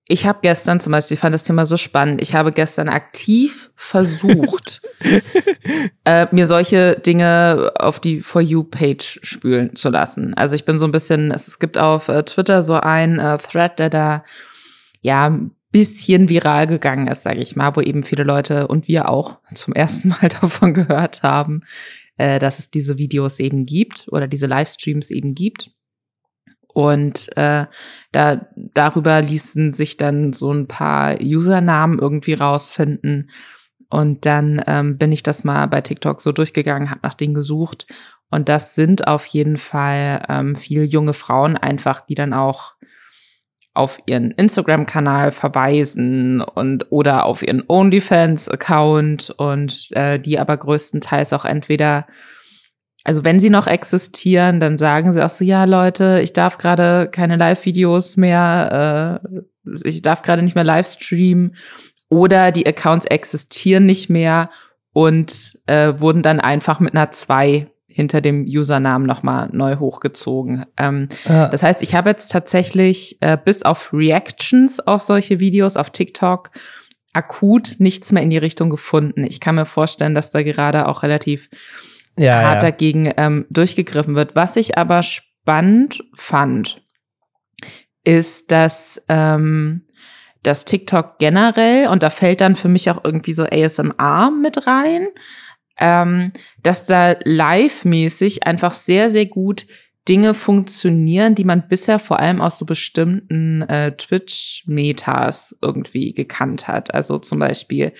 ich habe gestern zum Beispiel, ich fand das Thema so spannend, ich habe gestern aktiv versucht, äh, mir solche Dinge auf die For You-Page spülen zu lassen. Also ich bin so ein bisschen, es, gibt auf äh, Twitter so ein äh, Thread, der da ja ein bisschen viral gegangen ist, sage ich mal, wo eben viele Leute und wir auch zum ersten Mal davon gehört haben, äh, dass es diese Videos eben gibt oder diese Livestreams eben gibt. Und äh, da darüber ließen sich dann so ein paar Usernamen irgendwie rausfinden. Und dann ähm, bin ich das mal bei TikTok so durchgegangen, habe nach denen gesucht. Und das sind auf jeden Fall ähm, viele junge Frauen einfach, die dann auch auf ihren Instagram-Kanal verweisen und oder auf ihren OnlyFans-Account und äh, die aber größtenteils auch entweder also wenn sie noch existieren, dann sagen sie auch so, ja Leute, ich darf gerade keine Live-Videos mehr, äh, ich darf gerade nicht mehr Livestreamen oder die Accounts existieren nicht mehr und äh, wurden dann einfach mit einer 2 hinter dem Usernamen nochmal neu hochgezogen. Ähm, ja. Das heißt, ich habe jetzt tatsächlich äh, bis auf Reactions auf solche Videos auf TikTok akut nichts mehr in die Richtung gefunden. Ich kann mir vorstellen, dass da gerade auch relativ ja, hart ja. dagegen ähm, durchgegriffen wird. Was ich aber spannend fand, ist, dass ähm, das TikTok generell, und da fällt dann für mich auch irgendwie so ASMR mit rein, ähm, dass da live-mäßig einfach sehr, sehr gut Dinge funktionieren, die man bisher vor allem aus so bestimmten äh, Twitch-Metas irgendwie gekannt hat. Also zum Beispiel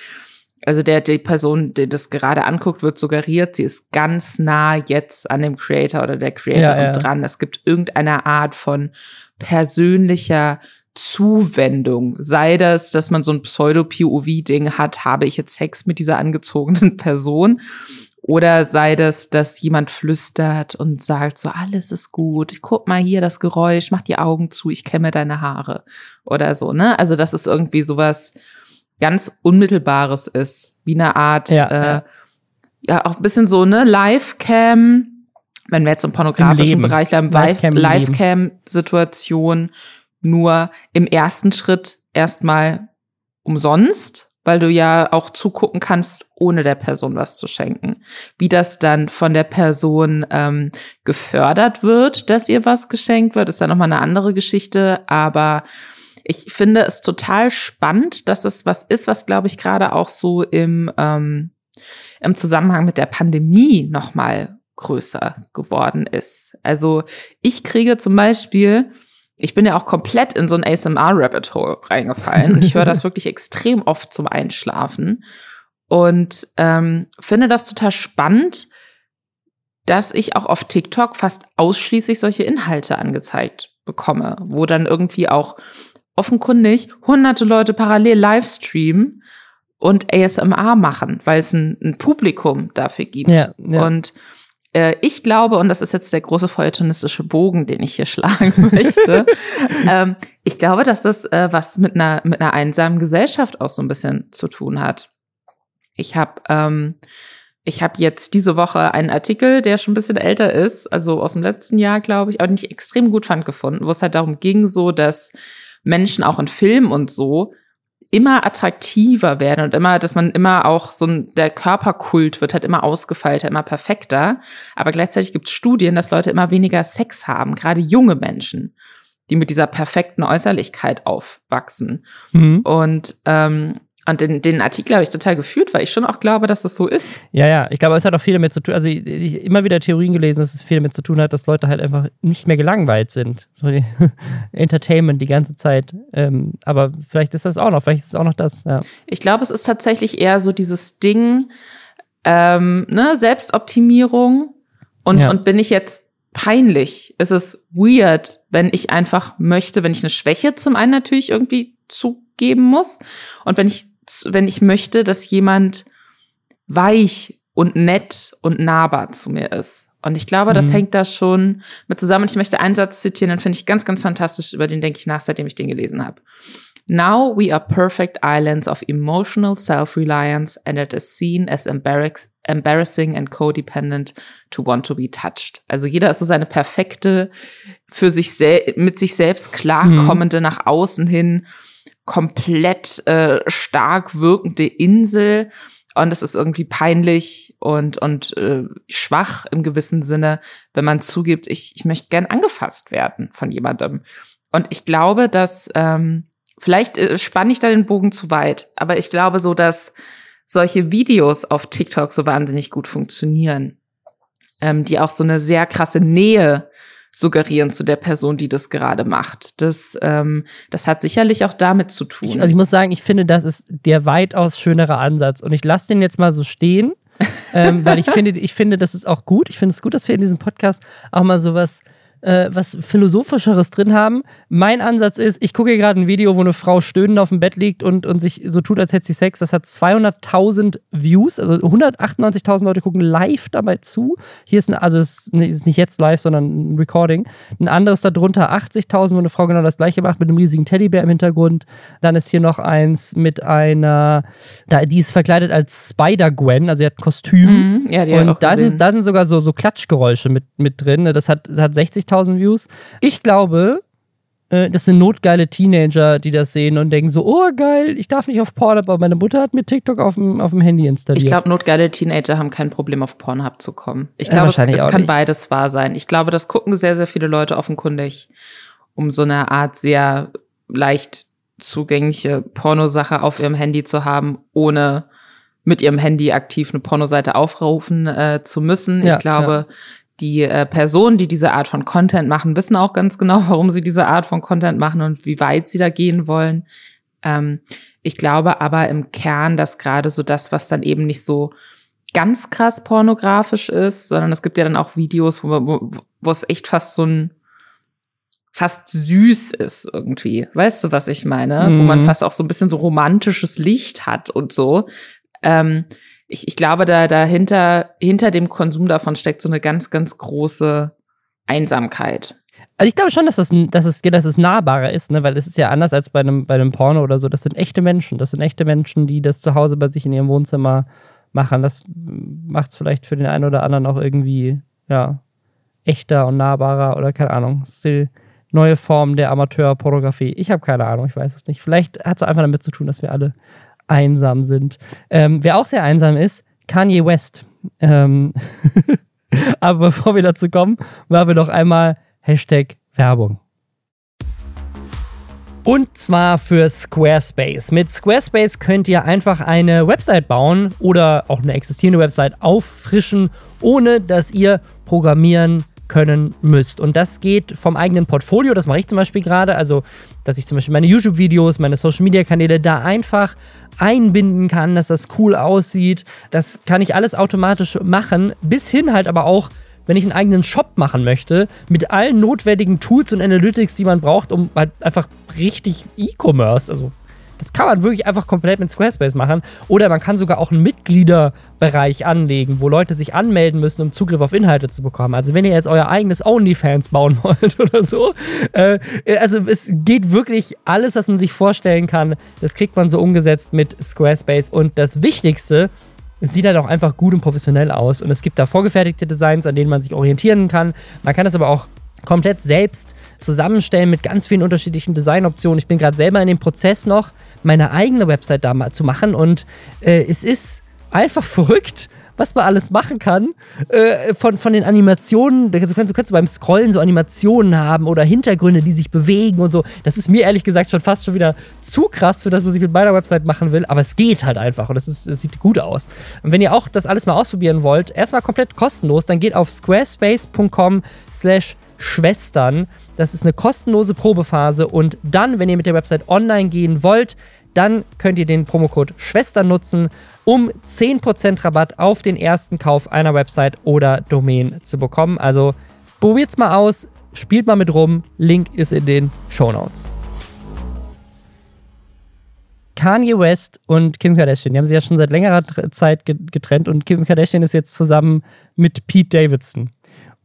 also der, die Person, die das gerade anguckt, wird suggeriert, sie ist ganz nah jetzt an dem Creator oder der Creator ja, ja. dran. Es gibt irgendeine Art von persönlicher Zuwendung. Sei das, dass man so ein Pseudo-POV-Ding hat, habe ich jetzt Sex mit dieser angezogenen Person? Oder sei das, dass jemand flüstert und sagt so, alles ist gut, guck mal hier das Geräusch, mach die Augen zu, ich kämme deine Haare. Oder so, ne? Also das ist irgendwie sowas, ganz Unmittelbares ist, wie eine Art, ja, äh, ja. ja auch ein bisschen so, ne, Live-Cam, wenn wir jetzt im pornografischen Im Bereich bleiben, Live-Cam-Situation, nur im ersten Schritt erstmal umsonst, weil du ja auch zugucken kannst, ohne der Person was zu schenken. Wie das dann von der Person ähm, gefördert wird, dass ihr was geschenkt wird, ist dann nochmal eine andere Geschichte, aber ich finde es total spannend, dass es was ist, was, glaube ich, gerade auch so im, ähm, im Zusammenhang mit der Pandemie nochmal größer geworden ist. Also ich kriege zum Beispiel, ich bin ja auch komplett in so ein ASMR-Rabbit Hole reingefallen und ich höre das wirklich extrem oft zum Einschlafen und ähm, finde das total spannend, dass ich auch auf TikTok fast ausschließlich solche Inhalte angezeigt bekomme, wo dann irgendwie auch offenkundig hunderte Leute parallel Livestreamen und ASMR machen, weil es ein, ein Publikum dafür gibt. Ja, ja. Und äh, ich glaube, und das ist jetzt der große feuilletonistische Bogen, den ich hier schlagen möchte, ähm, ich glaube, dass das äh, was mit einer, mit einer einsamen Gesellschaft auch so ein bisschen zu tun hat. Ich habe ähm, ich habe jetzt diese Woche einen Artikel, der schon ein bisschen älter ist, also aus dem letzten Jahr, glaube ich, aber nicht extrem gut fand gefunden, wo es halt darum ging, so dass Menschen auch in Filmen und so immer attraktiver werden und immer, dass man immer auch so ein, der Körperkult wird halt immer ausgefeilter, immer perfekter. Aber gleichzeitig gibt es Studien, dass Leute immer weniger Sex haben, gerade junge Menschen, die mit dieser perfekten Äußerlichkeit aufwachsen. Mhm. Und ähm, und den, den Artikel habe ich total gefühlt, weil ich schon auch glaube, dass das so ist. Ja, ja, ich glaube, es hat auch viel damit zu tun. Also, ich, ich immer wieder Theorien gelesen, dass es viel damit zu tun hat, dass Leute halt einfach nicht mehr gelangweilt sind. So die Entertainment die ganze Zeit. Ähm, aber vielleicht ist das auch noch, vielleicht ist es auch noch das, ja. Ich glaube, es ist tatsächlich eher so dieses Ding, ähm, ne, Selbstoptimierung. Und, ja. und bin ich jetzt peinlich? Ist es weird, wenn ich einfach möchte, wenn ich eine Schwäche zum einen natürlich irgendwie zugeben muss und wenn ich wenn ich möchte, dass jemand weich und nett und nahbar zu mir ist. Und ich glaube, das mhm. hängt da schon mit zusammen. Ich möchte einen Satz zitieren, den finde ich ganz, ganz fantastisch, über den denke ich nach, seitdem ich den gelesen habe. Now we are perfect islands of emotional self-reliance and it is seen as embarrassing and codependent to want to be touched. Also jeder ist so seine perfekte, für sich mit sich selbst klarkommende, mhm. nach außen hin komplett äh, stark wirkende Insel und es ist irgendwie peinlich und und äh, schwach im gewissen Sinne, wenn man zugibt, ich ich möchte gern angefasst werden von jemandem. Und ich glaube, dass ähm, vielleicht äh, spanne ich da den Bogen zu weit, aber ich glaube so, dass solche Videos auf TikTok so wahnsinnig gut funktionieren, ähm, die auch so eine sehr krasse Nähe suggerieren zu der Person, die das gerade macht. Das, ähm, das hat sicherlich auch damit zu tun. Ich, also ich muss sagen, ich finde, das ist der weitaus schönere Ansatz. Und ich lasse den jetzt mal so stehen, ähm, weil ich finde, ich finde, das ist auch gut. Ich finde es gut, dass wir in diesem Podcast auch mal sowas äh, was Philosophischeres drin haben. Mein Ansatz ist, ich gucke hier gerade ein Video, wo eine Frau stöhnend auf dem Bett liegt und, und sich so tut, als hätte sie Sex. Das hat 200.000 Views, also 198.000 Leute gucken live dabei zu. Hier ist, ein, also es ist nicht jetzt live, sondern ein Recording. Ein anderes darunter 80.000, wo eine Frau genau das gleiche macht, mit einem riesigen Teddybär im Hintergrund. Dann ist hier noch eins mit einer, da, die ist verkleidet als Spider-Gwen, also sie hat ein Kostüm. Mhm, ja, und da sind, da sind sogar so, so Klatschgeräusche mit, mit drin. Das hat, das hat 60 50.000 Views. Ich glaube, äh, das sind notgeile Teenager, die das sehen und denken so, oh geil, ich darf nicht auf Pornhub, aber meine Mutter hat mir TikTok auf dem, auf dem Handy installiert. Ich glaube, notgeile Teenager haben kein Problem, auf Pornhub zu kommen. Ich glaube, ja, es, es kann nicht. beides wahr sein. Ich glaube, das gucken sehr, sehr viele Leute offenkundig, um so eine Art sehr leicht zugängliche Pornosache auf ihrem Handy zu haben, ohne mit ihrem Handy aktiv eine Pornoseite aufrufen äh, zu müssen. Ja, ich glaube, ja die äh, Personen, die diese Art von Content machen, wissen auch ganz genau, warum sie diese Art von Content machen und wie weit sie da gehen wollen. Ähm, ich glaube aber im Kern, dass gerade so das, was dann eben nicht so ganz krass pornografisch ist, sondern es gibt ja dann auch Videos, wo, wo, wo es echt fast so ein fast süß ist irgendwie. Weißt du, was ich meine? Mhm. Wo man mhm. fast auch so ein bisschen so romantisches Licht hat und so. Ähm, ich, ich glaube, da dahinter, hinter dem Konsum davon steckt so eine ganz, ganz große Einsamkeit. Also ich glaube schon, dass es, dass es, dass es nahbarer ist, ne? weil es ist ja anders als bei einem, bei einem Porno oder so. Das sind echte Menschen. Das sind echte Menschen, die das zu Hause bei sich in ihrem Wohnzimmer machen. Das macht es vielleicht für den einen oder anderen auch irgendwie, ja, echter und nahbarer oder keine Ahnung. Das ist die neue Form der Amateurpornografie. Ich habe keine Ahnung, ich weiß es nicht. Vielleicht hat es einfach damit zu tun, dass wir alle einsam sind. Ähm, wer auch sehr einsam ist, Kanye West. Ähm Aber bevor wir dazu kommen, machen wir noch einmal Hashtag Werbung. Und zwar für Squarespace. Mit Squarespace könnt ihr einfach eine Website bauen oder auch eine existierende Website auffrischen, ohne dass ihr programmieren können müsst. Und das geht vom eigenen Portfolio, das mache ich zum Beispiel gerade, also dass ich zum Beispiel meine YouTube-Videos, meine Social-Media-Kanäle da einfach einbinden kann, dass das cool aussieht. Das kann ich alles automatisch machen, bis hin halt aber auch wenn ich einen eigenen Shop machen möchte, mit allen notwendigen Tools und Analytics, die man braucht, um halt einfach richtig E-Commerce, also das kann man wirklich einfach komplett mit Squarespace machen. Oder man kann sogar auch einen Mitgliederbereich anlegen, wo Leute sich anmelden müssen, um Zugriff auf Inhalte zu bekommen. Also wenn ihr jetzt euer eigenes OnlyFans bauen wollt oder so. Äh, also es geht wirklich alles, was man sich vorstellen kann. Das kriegt man so umgesetzt mit Squarespace. Und das Wichtigste, es sieht halt auch einfach gut und professionell aus. Und es gibt da vorgefertigte Designs, an denen man sich orientieren kann. Man kann das aber auch komplett selbst zusammenstellen mit ganz vielen unterschiedlichen Designoptionen. Ich bin gerade selber in dem Prozess noch, meine eigene Website da mal zu machen und äh, es ist einfach verrückt, was man alles machen kann. Äh, von, von den Animationen, du kannst, du beim Scrollen so Animationen haben oder Hintergründe, die sich bewegen und so. Das ist mir ehrlich gesagt schon fast schon wieder zu krass für das, was ich mit meiner Website machen will, aber es geht halt einfach und ist, das sieht gut aus. Und wenn ihr auch das alles mal ausprobieren wollt, erstmal komplett kostenlos, dann geht auf squarespace.com slash Schwestern. Das ist eine kostenlose Probephase und dann, wenn ihr mit der Website online gehen wollt, dann könnt ihr den Promocode Schwestern nutzen, um 10% Rabatt auf den ersten Kauf einer Website oder Domain zu bekommen. Also probiert's mal aus, spielt mal mit rum. Link ist in den Show Notes. Kanye West und Kim Kardashian, die haben sich ja schon seit längerer Zeit getrennt und Kim Kardashian ist jetzt zusammen mit Pete Davidson.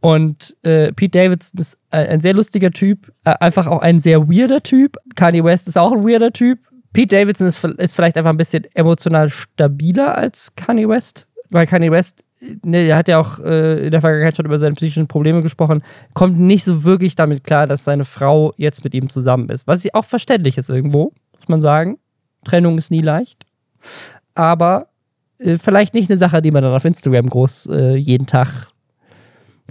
Und äh, Pete Davidson ist äh, ein sehr lustiger Typ, äh, einfach auch ein sehr weirder Typ. Kanye West ist auch ein weirder Typ. Pete Davidson ist, ist vielleicht einfach ein bisschen emotional stabiler als Kanye West, weil Kanye West, ne, der hat ja auch äh, in der Vergangenheit schon über seine psychischen Probleme gesprochen, kommt nicht so wirklich damit klar, dass seine Frau jetzt mit ihm zusammen ist. Was auch verständlich ist irgendwo, muss man sagen. Trennung ist nie leicht. Aber äh, vielleicht nicht eine Sache, die man dann auf Instagram groß äh, jeden Tag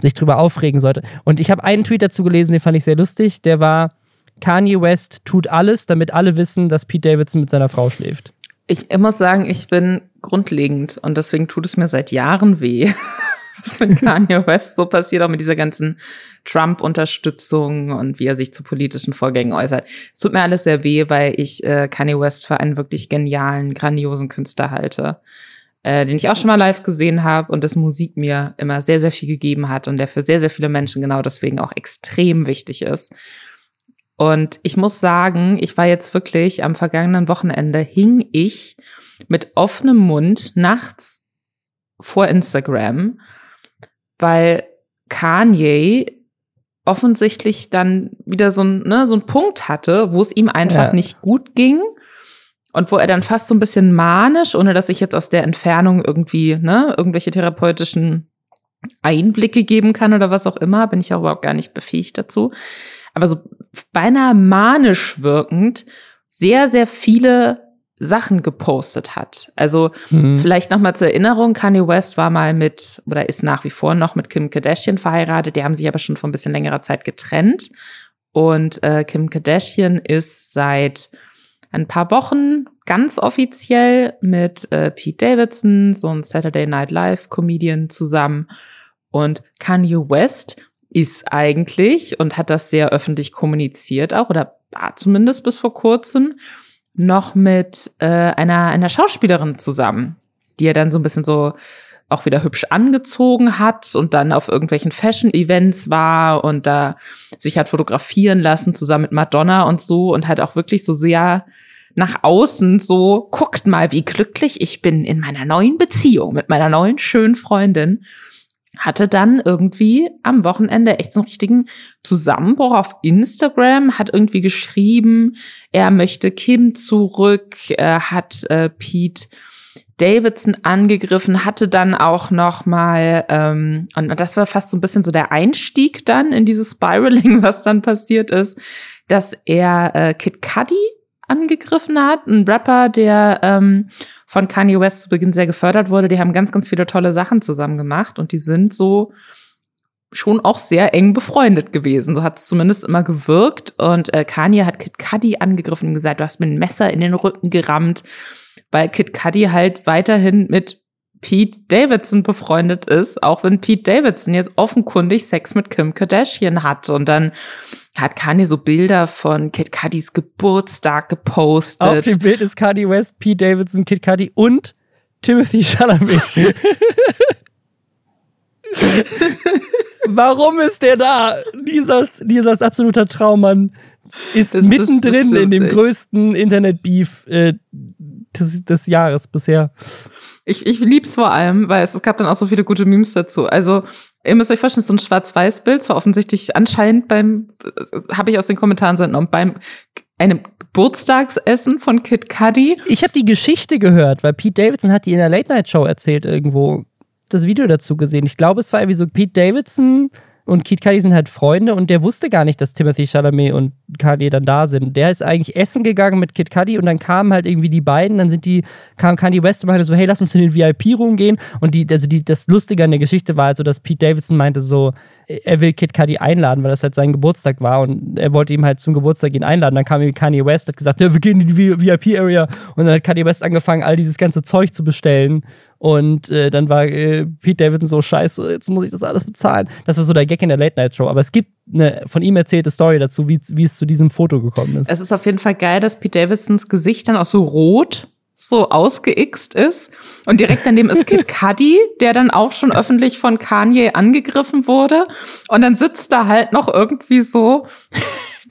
sich drüber aufregen sollte. Und ich habe einen Tweet dazu gelesen, den fand ich sehr lustig. Der war, Kanye West tut alles, damit alle wissen, dass Pete Davidson mit seiner Frau schläft. Ich muss sagen, ich bin grundlegend und deswegen tut es mir seit Jahren weh, was mit Kanye West so passiert, auch mit dieser ganzen Trump-Unterstützung und wie er sich zu politischen Vorgängen äußert. Es tut mir alles sehr weh, weil ich äh, Kanye West für einen wirklich genialen, grandiosen Künstler halte äh, den ich auch schon mal live gesehen habe und das Musik mir immer sehr, sehr viel gegeben hat und der für sehr, sehr viele Menschen genau deswegen auch extrem wichtig ist. Und ich muss sagen, ich war jetzt wirklich am vergangenen Wochenende hing ich mit offenem Mund nachts vor Instagram, weil Kanye offensichtlich dann wieder so ein, ne, so ein Punkt hatte, wo es ihm einfach ja. nicht gut ging und wo er dann fast so ein bisschen manisch, ohne dass ich jetzt aus der Entfernung irgendwie, ne, irgendwelche therapeutischen Einblicke geben kann oder was auch immer, bin ich auch überhaupt gar nicht befähigt dazu. Aber so beinahe manisch wirkend sehr, sehr viele Sachen gepostet hat. Also mhm. vielleicht noch mal zur Erinnerung, Kanye West war mal mit oder ist nach wie vor noch mit Kim Kardashian verheiratet. Die haben sich aber schon vor ein bisschen längerer Zeit getrennt. Und äh, Kim Kardashian ist seit ein paar Wochen ganz offiziell mit äh, Pete Davidson, so ein Saturday Night Live Comedian zusammen. Und Kanye West ist eigentlich und hat das sehr öffentlich kommuniziert auch oder war zumindest bis vor kurzem noch mit äh, einer einer Schauspielerin zusammen, die er dann so ein bisschen so auch wieder hübsch angezogen hat und dann auf irgendwelchen Fashion-Events war und da sich hat fotografieren lassen zusammen mit Madonna und so und hat auch wirklich so sehr nach außen so, guckt mal, wie glücklich ich bin in meiner neuen Beziehung mit meiner neuen schönen Freundin, hatte dann irgendwie am Wochenende echt so einen richtigen Zusammenbruch auf Instagram, hat irgendwie geschrieben, er möchte Kim zurück, er hat äh, Pete Davidson angegriffen, hatte dann auch noch mal ähm, und das war fast so ein bisschen so der Einstieg dann in dieses Spiraling, was dann passiert ist, dass er äh, Kid Cudi angegriffen hat. Ein Rapper, der ähm, von Kanye West zu Beginn sehr gefördert wurde. Die haben ganz, ganz viele tolle Sachen zusammen gemacht und die sind so schon auch sehr eng befreundet gewesen. So hat es zumindest immer gewirkt. Und äh, Kanye hat Kid Cudi angegriffen und gesagt, du hast mir ein Messer in den Rücken gerammt, weil Kid Cudi halt weiterhin mit Pete Davidson befreundet ist, auch wenn Pete Davidson jetzt offenkundig Sex mit Kim Kardashian hat. Und dann hat Kanye so Bilder von Kid Cudis Geburtstag gepostet. Auf dem Bild ist Kanye West, Pete Davidson, Kid Cudi und Timothy Chalamet. Warum ist der da? Dieser, dieser absoluter Traummann ist das, mittendrin das in dem nicht. größten Internet-Beef äh, des, des Jahres bisher. Ich, ich lieb's vor allem, weil es, es gab dann auch so viele gute Memes dazu. Also Ihr müsst euch vorstellen, so ein Schwarz-Weiß-Bild, zwar offensichtlich anscheinend beim, habe ich aus den Kommentaren so entnommen, beim einem Geburtstagsessen von Kid Cudi. Ich habe die Geschichte gehört, weil Pete Davidson hat die in der Late-Night-Show erzählt irgendwo. Das Video dazu gesehen. Ich glaube, es war irgendwie so Pete Davidson und Kid Cudi sind halt Freunde und der wusste gar nicht, dass Timothy Chalamet und Kanye dann da sind. Der ist eigentlich essen gegangen mit Kid Cudi und dann kamen halt irgendwie die beiden, dann sind die, kam Kanye West und meinte so, hey, lass uns in den VIP-Room gehen. Und die, also die, das Lustige an der Geschichte war also, dass Pete Davidson meinte so, er will Kid Cudi einladen, weil das halt sein Geburtstag war und er wollte ihm halt zum Geburtstag ihn einladen. Dann kam Kanye West, hat gesagt, ja, wir gehen in die VIP-Area und dann hat Kanye West angefangen, all dieses ganze Zeug zu bestellen und äh, dann war äh, Pete Davidson so, scheiße, jetzt muss ich das alles bezahlen. Das war so der Gag in der Late-Night-Show. Aber es gibt eine von ihm erzählte Story dazu, wie, wie es zu diesem Foto gekommen ist. Es ist auf jeden Fall geil, dass Pete Davidsons Gesicht dann auch so rot so ausgeixt ist. Und direkt daneben ist Kid Cudi, der dann auch schon öffentlich von Kanye angegriffen wurde. Und dann sitzt da halt noch irgendwie so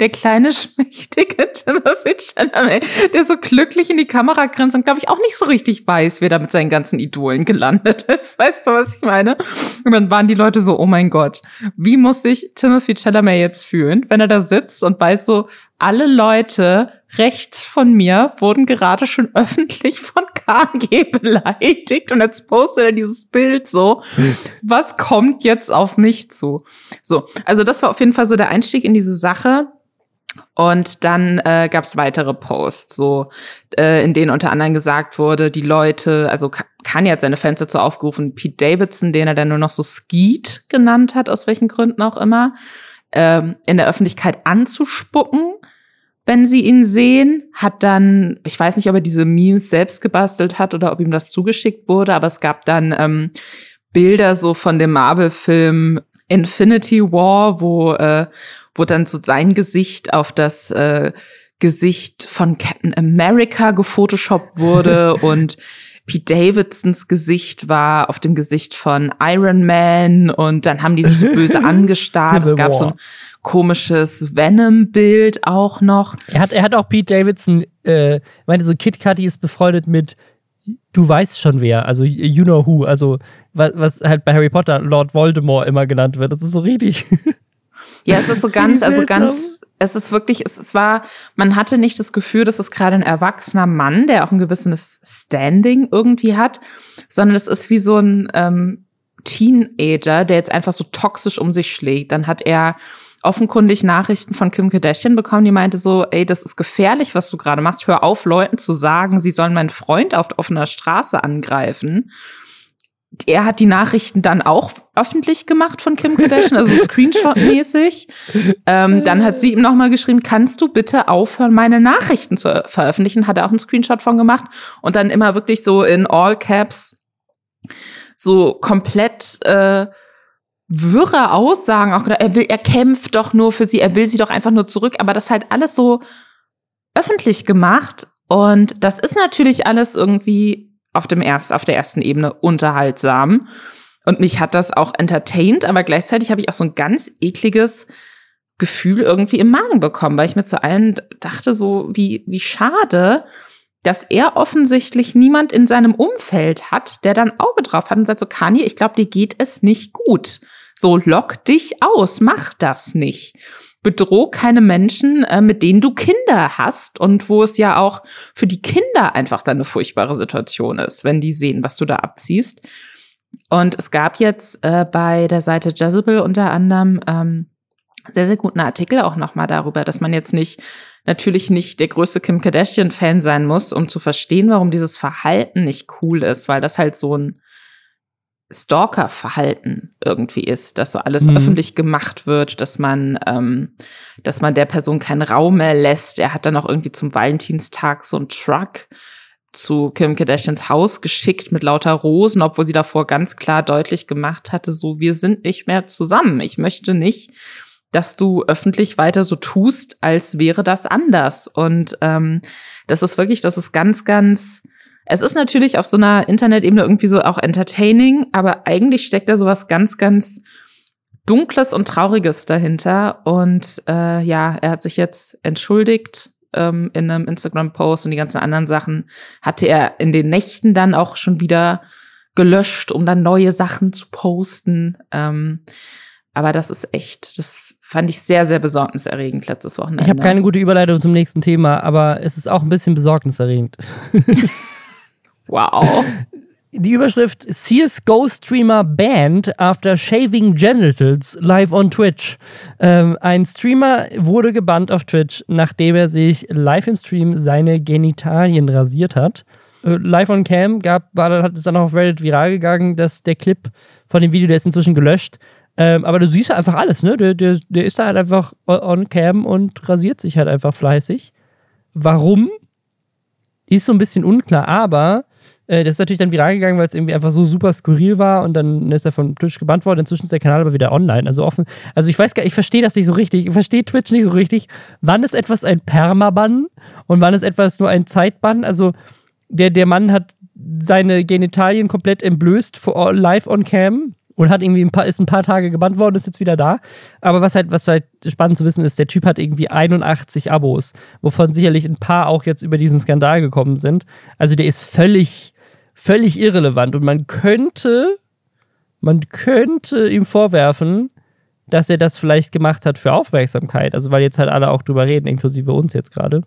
der kleine, schmächtige Timothy Chalamet, der so glücklich in die Kamera grinst und, glaube ich, auch nicht so richtig weiß, wer da mit seinen ganzen Idolen gelandet ist. Weißt du, was ich meine? Und dann waren die Leute so, oh mein Gott, wie muss sich Timothy Chalamet jetzt fühlen, wenn er da sitzt und weiß so, alle Leute rechts von mir wurden gerade schon öffentlich von KG beleidigt und jetzt postet er dieses Bild so. Was kommt jetzt auf mich zu? So, also das war auf jeden Fall so der Einstieg in diese Sache. Und dann äh, gab es weitere Posts, so äh, in denen unter anderem gesagt wurde, die Leute, also Kanye hat seine Fans dazu aufgerufen, Pete Davidson, den er dann nur noch so Skeet genannt hat, aus welchen Gründen auch immer, ähm, in der Öffentlichkeit anzuspucken, wenn sie ihn sehen. Hat dann, ich weiß nicht, ob er diese Memes selbst gebastelt hat oder ob ihm das zugeschickt wurde, aber es gab dann ähm, Bilder so von dem Marvel-Film Infinity War, wo, äh, wo dann so sein Gesicht auf das äh, Gesicht von Captain America gefotoshoppt wurde und Pete Davidsons Gesicht war auf dem Gesicht von Iron Man und dann haben die sich so böse angestarrt. es gab so ein komisches Venom-Bild auch noch. Er hat, er hat auch Pete Davidson, äh, meinte so, Kit Cudi ist befreundet mit du weißt schon wer, also you know who, also was, was halt bei Harry Potter Lord Voldemort immer genannt wird. Das ist so richtig. Ja, es ist so ganz, also ganz, es ist wirklich, es, es war, man hatte nicht das Gefühl, dass es gerade ein erwachsener Mann, der auch ein gewisses Standing irgendwie hat, sondern es ist wie so ein ähm, Teenager, der jetzt einfach so toxisch um sich schlägt. Dann hat er offenkundig Nachrichten von Kim Kardashian bekommen, die meinte so, ey, das ist gefährlich, was du gerade machst. Hör auf, Leuten zu sagen, sie sollen meinen Freund auf offener Straße angreifen er hat die Nachrichten dann auch öffentlich gemacht von Kim Kardashian, also Screenshot-mäßig. ähm, dann hat sie ihm nochmal geschrieben, kannst du bitte aufhören, meine Nachrichten zu veröffentlichen? Hat er auch einen Screenshot von gemacht und dann immer wirklich so in All Caps so komplett äh, wirre Aussagen. Auch er will, er kämpft doch nur für sie, er will sie doch einfach nur zurück, aber das halt alles so öffentlich gemacht. Und das ist natürlich alles irgendwie auf dem erst, auf der ersten Ebene unterhaltsam. Und mich hat das auch entertained, aber gleichzeitig habe ich auch so ein ganz ekliges Gefühl irgendwie im Magen bekommen, weil ich mir zu allen dachte, so wie, wie schade, dass er offensichtlich niemand in seinem Umfeld hat, der dann Auge drauf hat und sagt so, Kanye, ich glaube, dir geht es nicht gut. So, lock dich aus, mach das nicht bedroh keine Menschen, äh, mit denen du Kinder hast und wo es ja auch für die Kinder einfach dann eine furchtbare Situation ist, wenn die sehen, was du da abziehst. Und es gab jetzt äh, bei der Seite Jezebel unter anderem ähm, sehr, sehr guten Artikel auch nochmal darüber, dass man jetzt nicht, natürlich nicht der größte Kim Kardashian-Fan sein muss, um zu verstehen, warum dieses Verhalten nicht cool ist, weil das halt so ein Stalker-Verhalten irgendwie ist, dass so alles mhm. öffentlich gemacht wird, dass man, ähm, dass man der Person keinen Raum mehr lässt. Er hat dann auch irgendwie zum Valentinstag so einen Truck zu Kim Kardashians Haus geschickt mit lauter Rosen, obwohl sie davor ganz klar deutlich gemacht hatte, so wir sind nicht mehr zusammen. Ich möchte nicht, dass du öffentlich weiter so tust, als wäre das anders. Und ähm, das ist wirklich, das ist ganz, ganz es ist natürlich auf so einer Internetebene irgendwie so auch entertaining, aber eigentlich steckt da sowas ganz, ganz Dunkles und Trauriges dahinter. Und äh, ja, er hat sich jetzt entschuldigt ähm, in einem Instagram-Post und die ganzen anderen Sachen hatte er in den Nächten dann auch schon wieder gelöscht, um dann neue Sachen zu posten. Ähm, aber das ist echt, das fand ich sehr, sehr besorgniserregend letztes Wochenende. Ich habe keine gute Überleitung zum nächsten Thema, aber es ist auch ein bisschen besorgniserregend. Wow. Die Überschrift CSGO-Streamer banned after shaving genitals live on Twitch. Ähm, ein Streamer wurde gebannt auf Twitch, nachdem er sich live im Stream seine Genitalien rasiert hat. Äh, live on Cam gab, war, dann hat es dann auch auf Reddit viral gegangen, dass der Clip von dem Video, der ist inzwischen gelöscht. Ähm, aber du siehst einfach alles, ne? Der, der, der ist da halt einfach on Cam und rasiert sich halt einfach fleißig. Warum? Ist so ein bisschen unklar, aber äh, das ist natürlich dann viral gegangen, weil es irgendwie einfach so super skurril war und dann ist er von Twitch gebannt worden. Inzwischen ist der Kanal aber wieder online. Also offen. Also ich weiß gar ich verstehe das nicht so richtig. Ich verstehe Twitch nicht so richtig. Wann ist etwas ein Permaban und wann ist etwas nur ein Zeitbann? Also der, der Mann hat seine Genitalien komplett entblößt live on cam und hat irgendwie ein paar, ist ein paar Tage gebannt worden, ist jetzt wieder da. Aber was halt, was halt spannend zu wissen ist, der Typ hat irgendwie 81 Abos, wovon sicherlich ein paar auch jetzt über diesen Skandal gekommen sind. Also der ist völlig, völlig irrelevant und man könnte, man könnte ihm vorwerfen, dass er das vielleicht gemacht hat für Aufmerksamkeit. Also weil jetzt halt alle auch drüber reden, inklusive uns jetzt gerade.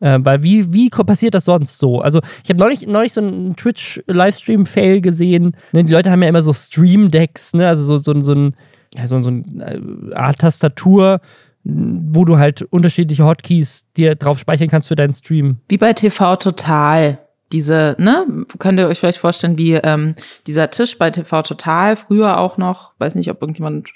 Äh, weil wie, wie passiert das sonst so? Also, ich habe neulich, neulich so einen Twitch-Livestream-Fail gesehen. Ne, die Leute haben ja immer so Stream-Decks, ne? also so, so, so ein, ja, so, so eine äh, Art Tastatur wo du halt unterschiedliche Hotkeys dir drauf speichern kannst für deinen Stream. Wie bei TV Total. Diese, ne, könnt ihr euch vielleicht vorstellen, wie ähm, dieser Tisch bei TV Total, früher auch noch, weiß nicht, ob irgendjemand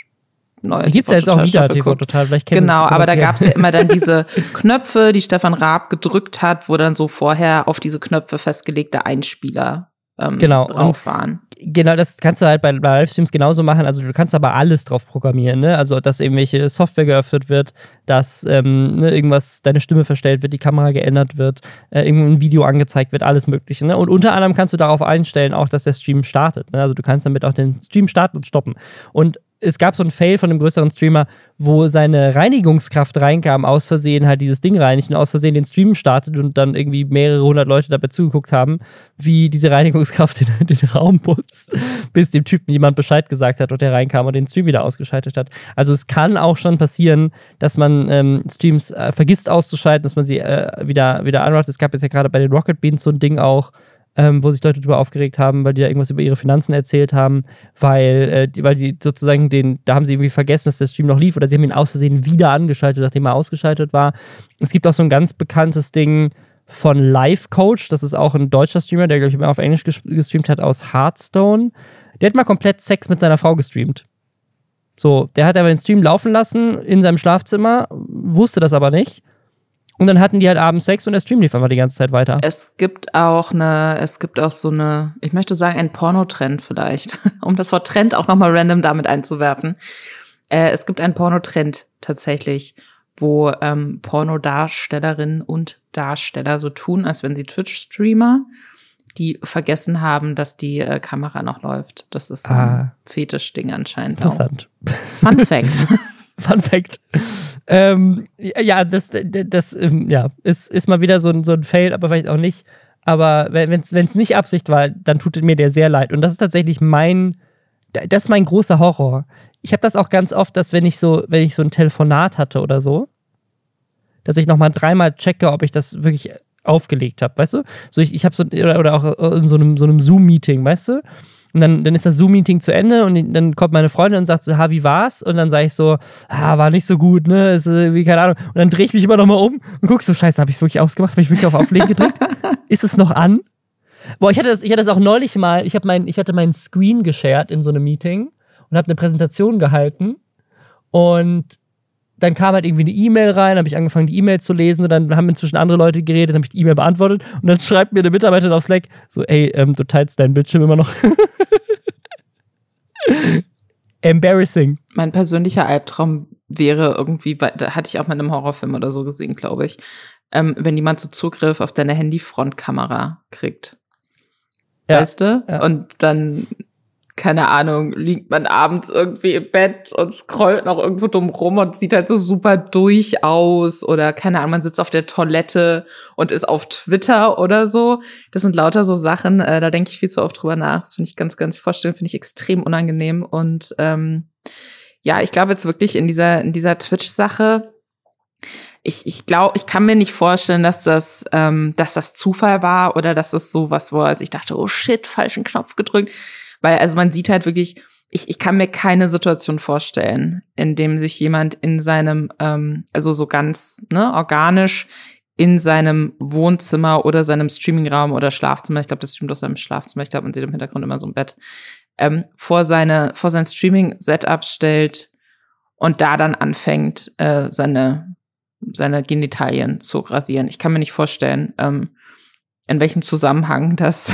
neue Gibt's ja jetzt auch wieder TV Total, vielleicht kennt Genau, aber da gab's ja immer dann diese Knöpfe, die Stefan Raab gedrückt hat, wo dann so vorher auf diese Knöpfe festgelegte Einspieler ähm, genau. drauf waren. Genau, das kannst du halt bei, bei Livestreams genauso machen. Also du kannst aber alles drauf programmieren, ne? Also dass irgendwelche Software geöffnet wird, dass ähm, ne, irgendwas, deine Stimme verstellt wird, die Kamera geändert wird, äh, irgendein Video angezeigt wird, alles Mögliche. Ne? Und unter anderem kannst du darauf einstellen, auch dass der Stream startet. Ne? Also du kannst damit auch den Stream starten und stoppen. Und es gab so einen Fail von einem größeren Streamer, wo seine Reinigungskraft reinkam, aus Versehen halt dieses Ding reinigt und aus Versehen den Stream startet und dann irgendwie mehrere hundert Leute dabei zugeguckt haben, wie diese Reinigungskraft den, den Raum putzt, bis dem Typen jemand Bescheid gesagt hat und der reinkam und den Stream wieder ausgeschaltet hat. Also es kann auch schon passieren, dass man ähm, Streams äh, vergisst auszuschalten, dass man sie äh, wieder, wieder anmacht. Es gab jetzt ja gerade bei den Rocket Beans so ein Ding auch, ähm, wo sich Leute darüber aufgeregt haben, weil die da irgendwas über ihre Finanzen erzählt haben, weil, äh, die, weil die sozusagen den, da haben sie irgendwie vergessen, dass der Stream noch lief oder sie haben ihn aus Versehen wieder angeschaltet, nachdem er ausgeschaltet war. Es gibt auch so ein ganz bekanntes Ding von Live Coach, das ist auch ein deutscher Streamer, der, glaube ich, immer auf Englisch gestreamt hat, aus Hearthstone. Der hat mal komplett Sex mit seiner Frau gestreamt. So, der hat aber den Stream laufen lassen in seinem Schlafzimmer, wusste das aber nicht und dann hatten die halt abends Sex und der Stream lief einfach die ganze Zeit weiter. Es gibt auch eine, es gibt auch so eine, ich möchte sagen, ein Pornotrend vielleicht, um das Wort Trend auch nochmal random damit einzuwerfen. Äh, es gibt einen Pornotrend tatsächlich, wo ähm, Pornodarstellerinnen und Darsteller so tun, als wenn sie Twitch-Streamer, die vergessen haben, dass die äh, Kamera noch läuft. Das ist so ein ah, Fetischding anscheinend. Interessant. Auch. Fun Fact. Fun Fact. Ähm, ja, also das, das ähm, ja, ist, ist mal wieder so ein, so ein Fail, aber vielleicht auch nicht. Aber wenn es nicht Absicht war, dann tut mir der sehr leid. Und das ist tatsächlich mein, das ist mein großer Horror. Ich habe das auch ganz oft, dass wenn ich so, wenn ich so ein Telefonat hatte oder so, dass ich nochmal dreimal checke, ob ich das wirklich aufgelegt habe, weißt du? So ich, ich habe so, oder, oder auch in so einem, so einem Zoom-Meeting, weißt du? Und dann, dann ist das Zoom-Meeting zu Ende und dann kommt meine Freundin und sagt so, ha, wie war's? Und dann sage ich so, ah, war nicht so gut, ne? Ist wie, keine Ahnung. Und dann drehe ich mich immer noch mal um und guck so, scheiße, habe ich es wirklich ausgemacht? Habe ich wirklich auf Auflegen gedrückt? ist es noch an? Boah, ich hatte das, ich hatte das auch neulich mal, ich, mein, ich hatte meinen Screen geshared in so einem Meeting und habe eine Präsentation gehalten und dann kam halt irgendwie eine E-Mail rein, habe ich angefangen, die E-Mail zu lesen und dann haben inzwischen andere Leute geredet, habe ich die E-Mail beantwortet und dann schreibt mir eine Mitarbeiterin auf Slack so, ey, ähm, du teilst deinen Bildschirm immer noch. Embarrassing. Mein persönlicher Albtraum wäre irgendwie, da hatte ich auch mal in einem Horrorfilm oder so gesehen, glaube ich, ähm, wenn jemand so Zugriff auf deine Handy-Frontkamera kriegt. Ja, weißt du? Ja. Und dann keine Ahnung, liegt man abends irgendwie im Bett und scrollt noch irgendwo dumm rum und sieht halt so super durch aus oder keine Ahnung, man sitzt auf der Toilette und ist auf Twitter oder so. Das sind lauter so Sachen, äh, da denke ich viel zu oft drüber nach. Das finde ich ganz, ganz vorstellen, finde ich extrem unangenehm und ähm, ja, ich glaube jetzt wirklich in dieser in dieser Twitch-Sache ich, ich glaube, ich kann mir nicht vorstellen, dass das, ähm, dass das Zufall war oder dass das so was war. Also ich dachte, oh shit, falschen Knopf gedrückt. Weil, also man sieht halt wirklich, ich, ich kann mir keine Situation vorstellen, in dem sich jemand in seinem, ähm, also so ganz ne, organisch in seinem Wohnzimmer oder seinem Streamingraum oder Schlafzimmer, ich glaube, das streamt aus seinem Schlafzimmer, ich glaube, man sieht im Hintergrund immer so ein Bett, ähm, vor seine, vor sein Streaming-Setup stellt und da dann anfängt, äh, seine, seine Genitalien zu rasieren. Ich kann mir nicht vorstellen, ähm, in welchem Zusammenhang das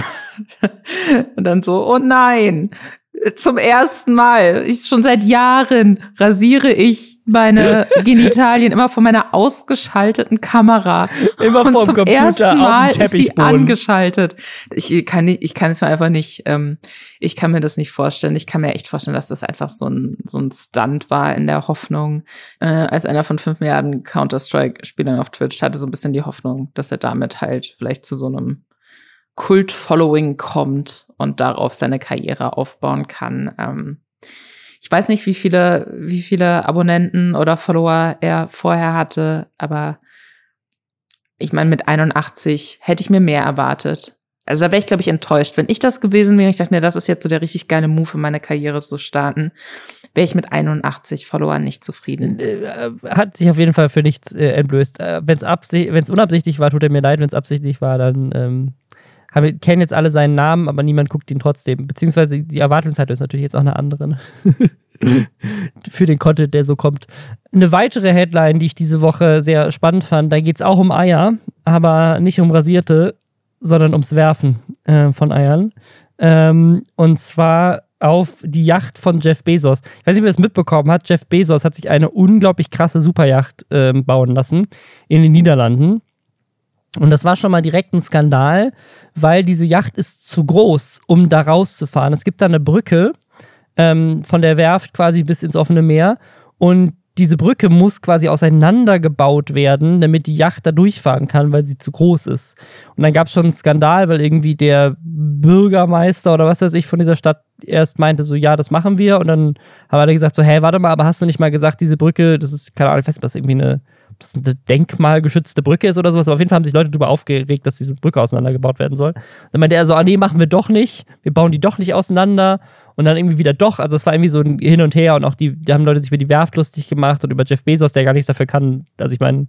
und dann so, oh nein, zum ersten Mal, ich schon seit Jahren rasiere ich meine Genitalien immer von meiner ausgeschalteten Kamera. Immer vom Computer ersten Mal auf dem ist sie angeschaltet. Ich kann, ich kann es mir einfach nicht, ähm, ich kann mir das nicht vorstellen. Ich kann mir echt vorstellen, dass das einfach so ein, so ein Stunt war in der Hoffnung, äh, als einer von fünf Milliarden Counter-Strike-Spielern auf Twitch hatte so ein bisschen die Hoffnung, dass er damit halt vielleicht zu so einem Kult-Following kommt und darauf seine Karriere aufbauen kann. Ähm, ich weiß nicht, wie viele, wie viele Abonnenten oder Follower er vorher hatte, aber ich meine, mit 81 hätte ich mir mehr erwartet. Also da wäre ich, glaube ich, enttäuscht. Wenn ich das gewesen wäre, ich dachte mir, das ist jetzt so der richtig geile Move für meine Karriere zu starten, wäre ich mit 81 Followern nicht zufrieden. Äh, hat sich auf jeden Fall für nichts äh, entblößt. Äh, wenn es unabsichtlich war, tut er mir leid. Wenn es absichtlich war, dann ähm, haben, kennen jetzt alle seinen Namen, aber niemand guckt ihn trotzdem. Beziehungsweise die Erwartungshaltung ist natürlich jetzt auch eine andere. Ne? für den Content, der so kommt. Eine weitere Headline, die ich diese Woche sehr spannend fand, da geht es auch um Eier, aber nicht um rasierte, sondern ums Werfen äh, von Eiern. Ähm, und zwar auf die Yacht von Jeff Bezos. Ich weiß nicht, wer es mitbekommen hat. Jeff Bezos hat sich eine unglaublich krasse Superjacht äh, bauen lassen in den Niederlanden. Und das war schon mal direkt ein Skandal, weil diese Yacht ist zu groß, um da rauszufahren. Es gibt da eine Brücke ähm, von der Werft quasi bis ins offene Meer und diese Brücke muss quasi auseinandergebaut werden, damit die Yacht da durchfahren kann, weil sie zu groß ist. Und dann gab es schon einen Skandal, weil irgendwie der Bürgermeister oder was weiß ich von dieser Stadt erst meinte so, ja, das machen wir. Und dann haben alle gesagt so, hey, warte mal, aber hast du nicht mal gesagt, diese Brücke, das ist, keine Ahnung, ich weiß nicht, was irgendwie eine, das eine denkmalgeschützte Brücke ist oder sowas. Aber auf jeden Fall haben sich Leute darüber aufgeregt, dass diese Brücke auseinandergebaut werden soll. Dann meinte er so, ah, nee, machen wir doch nicht. Wir bauen die doch nicht auseinander und dann irgendwie wieder doch. Also es war irgendwie so ein Hin und Her und auch die, da haben Leute sich über die Werft lustig gemacht und über Jeff Bezos, der gar nichts dafür kann. Also ich meine,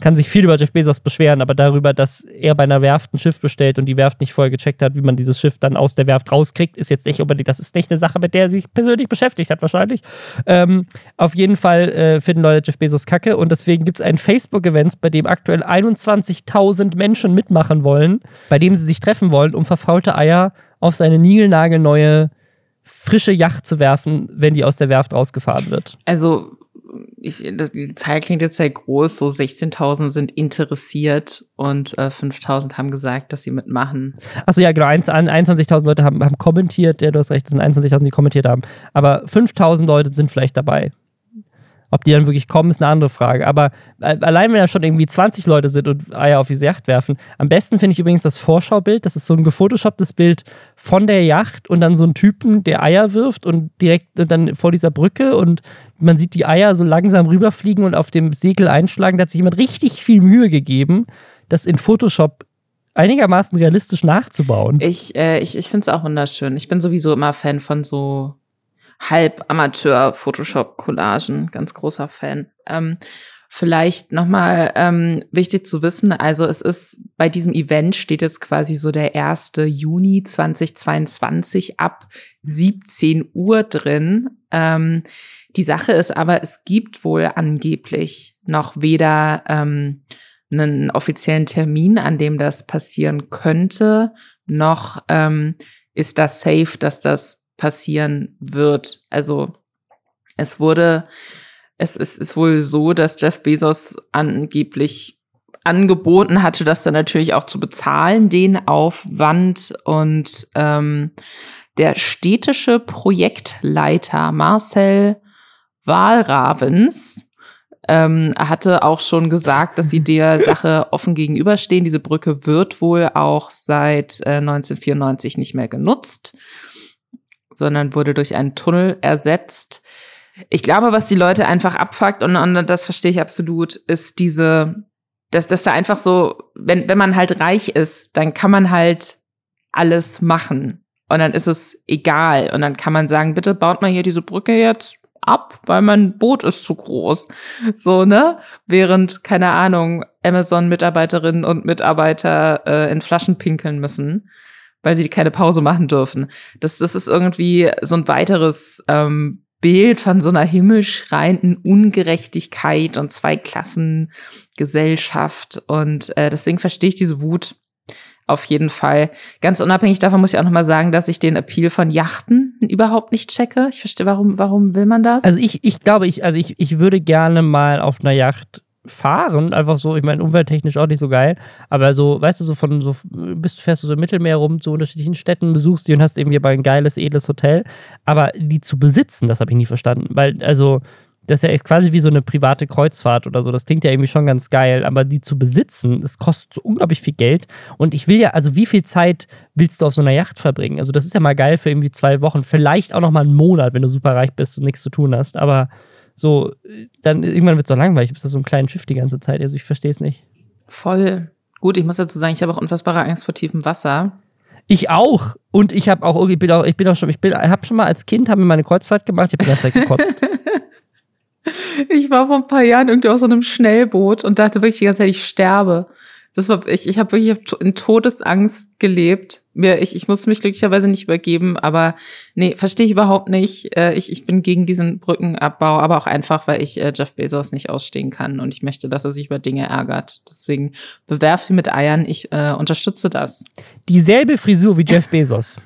kann sich viel über Jeff Bezos beschweren, aber darüber, dass er bei einer Werft ein Schiff bestellt und die Werft nicht vorher gecheckt hat, wie man dieses Schiff dann aus der Werft rauskriegt, ist jetzt nicht unbedingt, das ist nicht eine Sache, mit der er sich persönlich beschäftigt hat, wahrscheinlich. Ähm, auf jeden Fall äh, finden Leute Jeff Bezos kacke und deswegen gibt es ein Facebook-Event, bei dem aktuell 21.000 Menschen mitmachen wollen, bei dem sie sich treffen wollen, um verfaulte Eier auf seine niegelnagelneue frische Yacht zu werfen, wenn die aus der Werft rausgefahren wird. Also ich, das, die Zahl klingt jetzt sehr groß, so 16.000 sind interessiert und äh, 5.000 haben gesagt, dass sie mitmachen. Achso, ja, genau, 21.000 Leute haben, haben kommentiert, ja, du hast recht, es sind 21.000, die kommentiert haben, aber 5.000 Leute sind vielleicht dabei. Ob die dann wirklich kommen, ist eine andere Frage. Aber äh, allein wenn da schon irgendwie 20 Leute sind und Eier auf diese Yacht werfen. Am besten finde ich übrigens das Vorschaubild. Das ist so ein gefotoshopptes Bild von der Yacht und dann so ein Typen, der Eier wirft und direkt und dann vor dieser Brücke und man sieht die Eier so langsam rüberfliegen und auf dem Segel einschlagen. Da hat sich jemand richtig viel Mühe gegeben, das in Photoshop einigermaßen realistisch nachzubauen. Ich, äh, ich, ich finde es auch wunderschön. Ich bin sowieso immer Fan von so halb Amateur-Photoshop-Collagen, ganz großer Fan. Ähm, vielleicht nochmal ähm, wichtig zu wissen, also es ist bei diesem Event steht jetzt quasi so der 1. Juni 2022 ab 17 Uhr drin. Ähm, die Sache ist aber, es gibt wohl angeblich noch weder ähm, einen offiziellen Termin, an dem das passieren könnte, noch ähm, ist das safe, dass das passieren wird. Also es wurde, es ist, ist wohl so, dass Jeff Bezos angeblich angeboten hatte, das dann natürlich auch zu bezahlen, den Aufwand und ähm, der städtische Projektleiter Marcel Wahlravens ähm, hatte auch schon gesagt, dass sie der Sache offen gegenüberstehen. Diese Brücke wird wohl auch seit äh, 1994 nicht mehr genutzt sondern wurde durch einen Tunnel ersetzt. Ich glaube, was die Leute einfach abfuckt, und, und das verstehe ich absolut, ist diese, dass, dass da einfach so, wenn, wenn man halt reich ist, dann kann man halt alles machen. Und dann ist es egal. Und dann kann man sagen, bitte baut mal hier diese Brücke jetzt ab, weil mein Boot ist zu groß. So, ne? Während, keine Ahnung, Amazon-Mitarbeiterinnen und Mitarbeiter äh, in Flaschen pinkeln müssen weil sie keine Pause machen dürfen. Das, das ist irgendwie so ein weiteres ähm, Bild von so einer himmelschreienden Ungerechtigkeit und Zweiklassengesellschaft. Und äh, deswegen verstehe ich diese Wut auf jeden Fall. Ganz unabhängig davon muss ich auch nochmal sagen, dass ich den Appeal von Yachten überhaupt nicht checke. Ich verstehe, warum, warum will man das? Also ich, ich glaube, ich, also ich, ich würde gerne mal auf einer Yacht fahren, einfach so, ich meine, umwelttechnisch auch nicht so geil, aber so, weißt du, so von so, bist, fährst du so im Mittelmeer rum zu unterschiedlichen Städten, besuchst die und hast irgendwie bei ein geiles, edles Hotel, aber die zu besitzen, das habe ich nie verstanden, weil, also, das ist ja quasi wie so eine private Kreuzfahrt oder so. Das klingt ja irgendwie schon ganz geil, aber die zu besitzen, das kostet so unglaublich viel Geld. Und ich will ja, also wie viel Zeit willst du auf so einer Yacht verbringen? Also, das ist ja mal geil für irgendwie zwei Wochen, vielleicht auch noch mal einen Monat, wenn du super reich bist und nichts zu tun hast. Aber so, dann irgendwann wird es doch langweilig. Du bist da so ein kleines Schiff die ganze Zeit. Also ich verstehe es nicht. Voll. Gut, ich muss dazu sagen, ich habe auch unfassbare Angst vor tiefem Wasser. Ich auch. Und ich habe auch, ich bin auch, ich bin auch schon, ich bin, habe schon mal als Kind, haben wir meine Kreuzfahrt gemacht, ich habe die ganze Zeit gekotzt. ich war vor ein paar Jahren irgendwie auf so einem Schnellboot und dachte wirklich die ganze Zeit, ich sterbe. Das war ich, ich habe wirklich in Todesangst gelebt. Mir, ich, ich muss mich glücklicherweise nicht übergeben, aber nee, verstehe ich überhaupt nicht. Äh, ich, ich bin gegen diesen Brückenabbau, aber auch einfach, weil ich äh, Jeff Bezos nicht ausstehen kann und ich möchte, dass er sich über Dinge ärgert. Deswegen bewerf sie mit Eiern, ich äh, unterstütze das. Dieselbe Frisur wie Jeff Bezos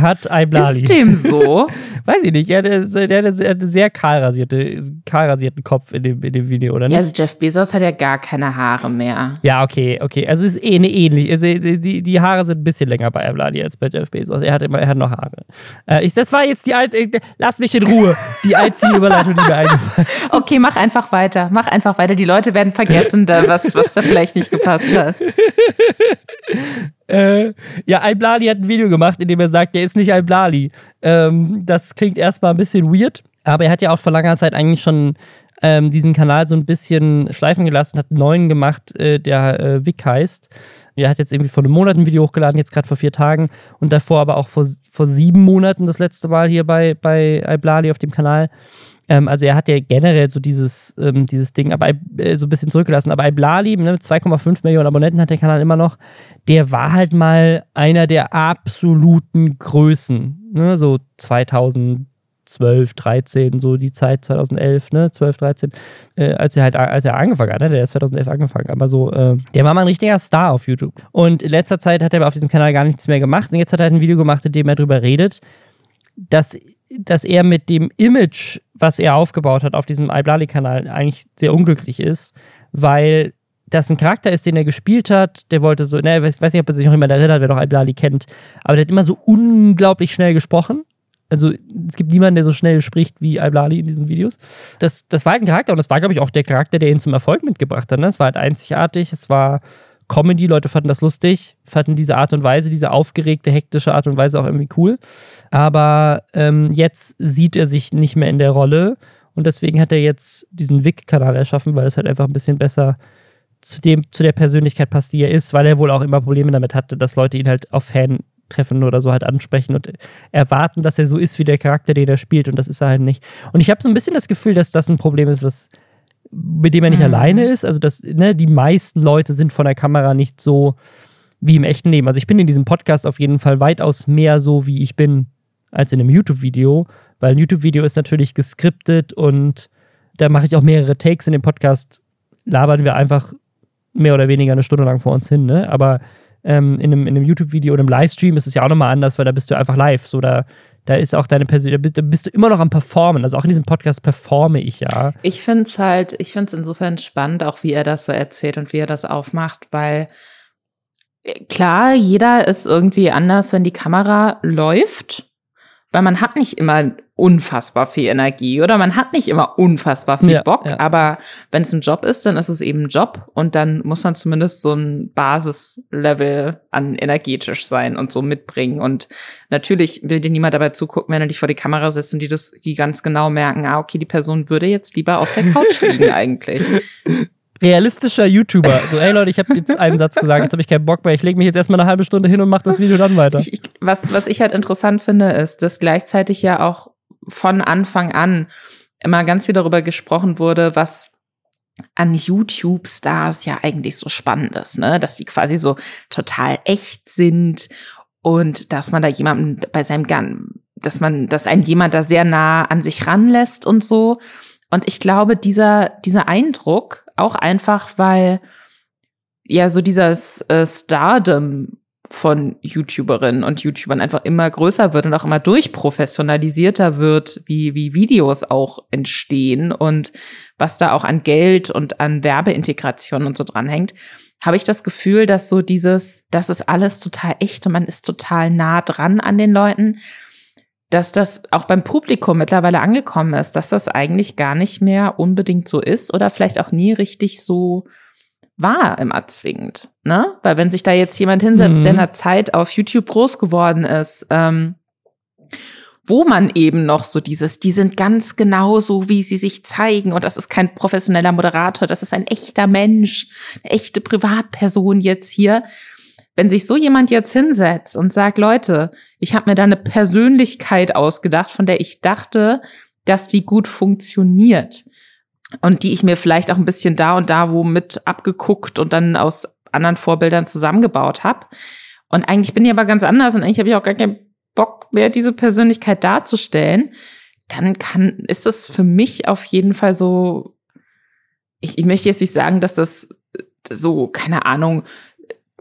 hat Iblali. Ist dem so? Weiß ich nicht. Er hat, einen sehr kahl, rasierte, kahl rasierten Kopf in dem, in dem Video, oder nicht? Ja, also Jeff Bezos hat ja gar keine Haare mehr. Ja, okay, okay. Also es ist eh eine ähnlich. Also die, die Haare sind ein bisschen länger bei Iblali als bei Jeff Bezos. Er hat immer, er hat noch Haare. Äh, ich, das war jetzt die einzige, lass mich in Ruhe. Die einzige Überleitung, die mir eingefallen ist. Okay, mach einfach weiter. Mach einfach weiter. Die Leute werden vergessen, da, was, was da vielleicht nicht gepasst hat. Äh, ja, Al-Blali hat ein Video gemacht, in dem er sagt, er ist nicht Al-Blali. Ähm, das klingt erstmal ein bisschen weird, aber er hat ja auch vor langer Zeit eigentlich schon ähm, diesen Kanal so ein bisschen schleifen gelassen, hat einen neuen gemacht, äh, der äh, Vic heißt. Er hat jetzt irgendwie vor einem Monat ein Video hochgeladen, jetzt gerade vor vier Tagen und davor aber auch vor, vor sieben Monaten das letzte Mal hier bei, bei Al-Blali auf dem Kanal. Ähm, also er hat ja generell so dieses, ähm, dieses Ding aber äh, so ein bisschen zurückgelassen. Aber Iblali, ne, 2,5 Millionen Abonnenten hat der Kanal immer noch, der war halt mal einer der absoluten Größen. Ne? So 2012, 13, so die Zeit 2011, ne, 12, 13, äh, als er halt, als er angefangen hat, ne? der ist 2011 angefangen, aber so, äh, der war mal ein richtiger Star auf YouTube. Und in letzter Zeit hat er aber auf diesem Kanal gar nichts mehr gemacht und jetzt hat er halt ein Video gemacht, in dem er darüber redet, dass dass er mit dem Image, was er aufgebaut hat auf diesem Iblali-Kanal, eigentlich sehr unglücklich ist, weil das ein Charakter ist, den er gespielt hat. Der wollte so, ne, ich weiß nicht, ob er sich noch immer erinnert, wer doch Iblali kennt, aber der hat immer so unglaublich schnell gesprochen. Also es gibt niemanden, der so schnell spricht wie Iblali in diesen Videos. Das, das war halt ein Charakter und das war, glaube ich, auch der Charakter, der ihn zum Erfolg mitgebracht hat. Ne? Es war halt einzigartig, es war Comedy, Leute fanden das lustig, fanden diese Art und Weise, diese aufgeregte, hektische Art und Weise auch irgendwie cool. Aber ähm, jetzt sieht er sich nicht mehr in der Rolle und deswegen hat er jetzt diesen Wick-Kanal erschaffen, weil es halt einfach ein bisschen besser zu, dem, zu der Persönlichkeit passt, die er ist, weil er wohl auch immer Probleme damit hatte, dass Leute ihn halt auf Fan-Treffen oder so halt ansprechen und erwarten, dass er so ist wie der Charakter, den er spielt und das ist er halt nicht. Und ich habe so ein bisschen das Gefühl, dass das ein Problem ist, was mit dem er nicht mhm. alleine ist. Also, dass, ne, die meisten Leute sind von der Kamera nicht so wie im echten Leben. Also, ich bin in diesem Podcast auf jeden Fall weitaus mehr so, wie ich bin, als in einem YouTube-Video, weil ein YouTube-Video ist natürlich geskriptet und da mache ich auch mehrere Takes. In dem Podcast labern wir einfach mehr oder weniger eine Stunde lang vor uns hin, ne? Aber ähm, in einem, in einem YouTube-Video oder einem Livestream ist es ja auch nochmal anders, weil da bist du einfach live. So, da da ist auch deine Persönlichkeit, da bist du immer noch am Performen. Also auch in diesem Podcast performe ich ja. Ich finde es halt, ich finde es insofern spannend, auch wie er das so erzählt und wie er das aufmacht, weil äh, klar, jeder ist irgendwie anders, wenn die Kamera läuft weil man hat nicht immer unfassbar viel Energie oder man hat nicht immer unfassbar viel ja, Bock, ja. aber wenn es ein Job ist, dann ist es eben ein Job und dann muss man zumindest so ein Basislevel an energetisch sein und so mitbringen und natürlich will dir niemand dabei zugucken, wenn er dich vor die Kamera setzt und die das, die ganz genau merken, ah, okay, die Person würde jetzt lieber auf der Couch liegen eigentlich realistischer YouTuber. So, ey Leute, ich habe jetzt einen Satz gesagt, jetzt habe ich keinen Bock mehr. Ich lege mich jetzt erstmal eine halbe Stunde hin und mache das Video dann weiter. Ich, was, was ich halt interessant finde, ist, dass gleichzeitig ja auch von Anfang an immer ganz viel darüber gesprochen wurde, was an YouTube-Stars ja eigentlich so spannend ist, ne? Dass die quasi so total echt sind und dass man da jemanden bei seinem Gun, dass man, dass ein jemand da sehr nah an sich ranlässt und so. Und ich glaube, dieser, dieser Eindruck, auch einfach, weil ja so dieses äh, Stardom von YouTuberinnen und YouTubern einfach immer größer wird und auch immer durchprofessionalisierter wird, wie, wie Videos auch entstehen und was da auch an Geld und an Werbeintegration und so dranhängt, habe ich das Gefühl, dass so dieses, das ist alles total echt und man ist total nah dran an den Leuten dass das auch beim Publikum mittlerweile angekommen ist, dass das eigentlich gar nicht mehr unbedingt so ist oder vielleicht auch nie richtig so war immer zwingend, ne? Weil wenn sich da jetzt jemand hinsetzt, mhm. der in der Zeit auf YouTube groß geworden ist, ähm, wo man eben noch so dieses, die sind ganz genau so, wie sie sich zeigen und das ist kein professioneller Moderator, das ist ein echter Mensch, eine echte Privatperson jetzt hier wenn sich so jemand jetzt hinsetzt und sagt, Leute, ich habe mir da eine Persönlichkeit ausgedacht, von der ich dachte, dass die gut funktioniert und die ich mir vielleicht auch ein bisschen da und da wo mit abgeguckt und dann aus anderen Vorbildern zusammengebaut habe. Und eigentlich bin ich aber ganz anders und eigentlich habe ich auch gar keinen Bock mehr, diese Persönlichkeit darzustellen. Dann kann, ist das für mich auf jeden Fall so, ich, ich möchte jetzt nicht sagen, dass das so, keine Ahnung,